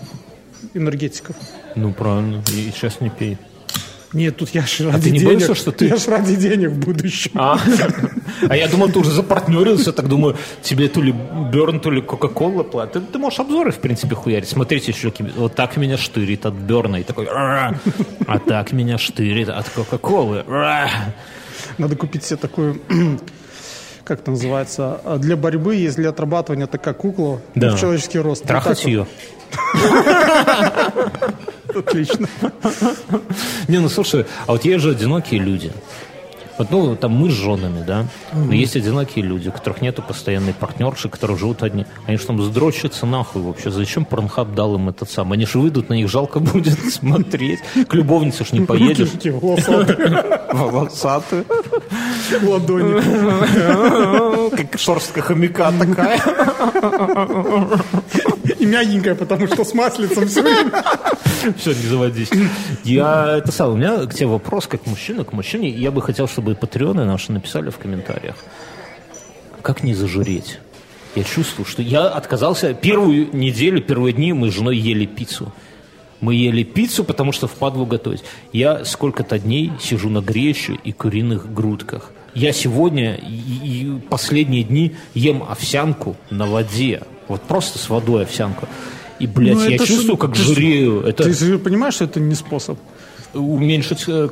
энергетиков. Ну, правильно. И сейчас не пей. Нет, тут я ж ради А ты не денег. боишься, что ты- Я ж ради денег в будущем. А, а я думал, ты уже запартнерился, так думаю, тебе то ли Берн, то ли Кока-Кола платят. Ты, ты можешь обзоры, в принципе, хуярить. Смотрите, чуваки, вот так меня штырит от Берна. И такой, а так меня штырит от Кока-Колы. Надо купить себе такую, как это называется, а, для борьбы есть для отрабатывания такая кукла Да. в человеческий рост. Трахать так вот. ее. Отлично. Не, ну слушай, а вот есть же одинокие люди. Вот, ну, там мы с женами, да, но есть одинокие люди, у которых нету постоянной партнерши, которые живут одни. Они же там сдрочатся нахуй вообще. Зачем Порнхаб дал им этот сам? Они же выйдут, на них жалко будет смотреть. К любовнице ж не поедешь. Волосатые. ладони. Как шорстка хомяка такая. И мягенькая, потому что с маслицем все. Все, не заводись. Я, это самое, у меня к тебе вопрос, как мужчина, к мужчине. Я бы хотел, чтобы патреоны наши написали в комментариях. Как не зажиреть? Я чувствую, что я отказался. Первую неделю, первые дни мы с женой ели пиццу. Мы ели пиццу, потому что впадлу готовить. Я сколько-то дней сижу на грече и куриных грудках. Я сегодня и последние дни ем овсянку на воде. Вот просто с водой овсянку. И, блядь, Ну, я это ж- чувствую, как ты жирею. Это Ты же понимаешь, что это не способ? уменьшить э,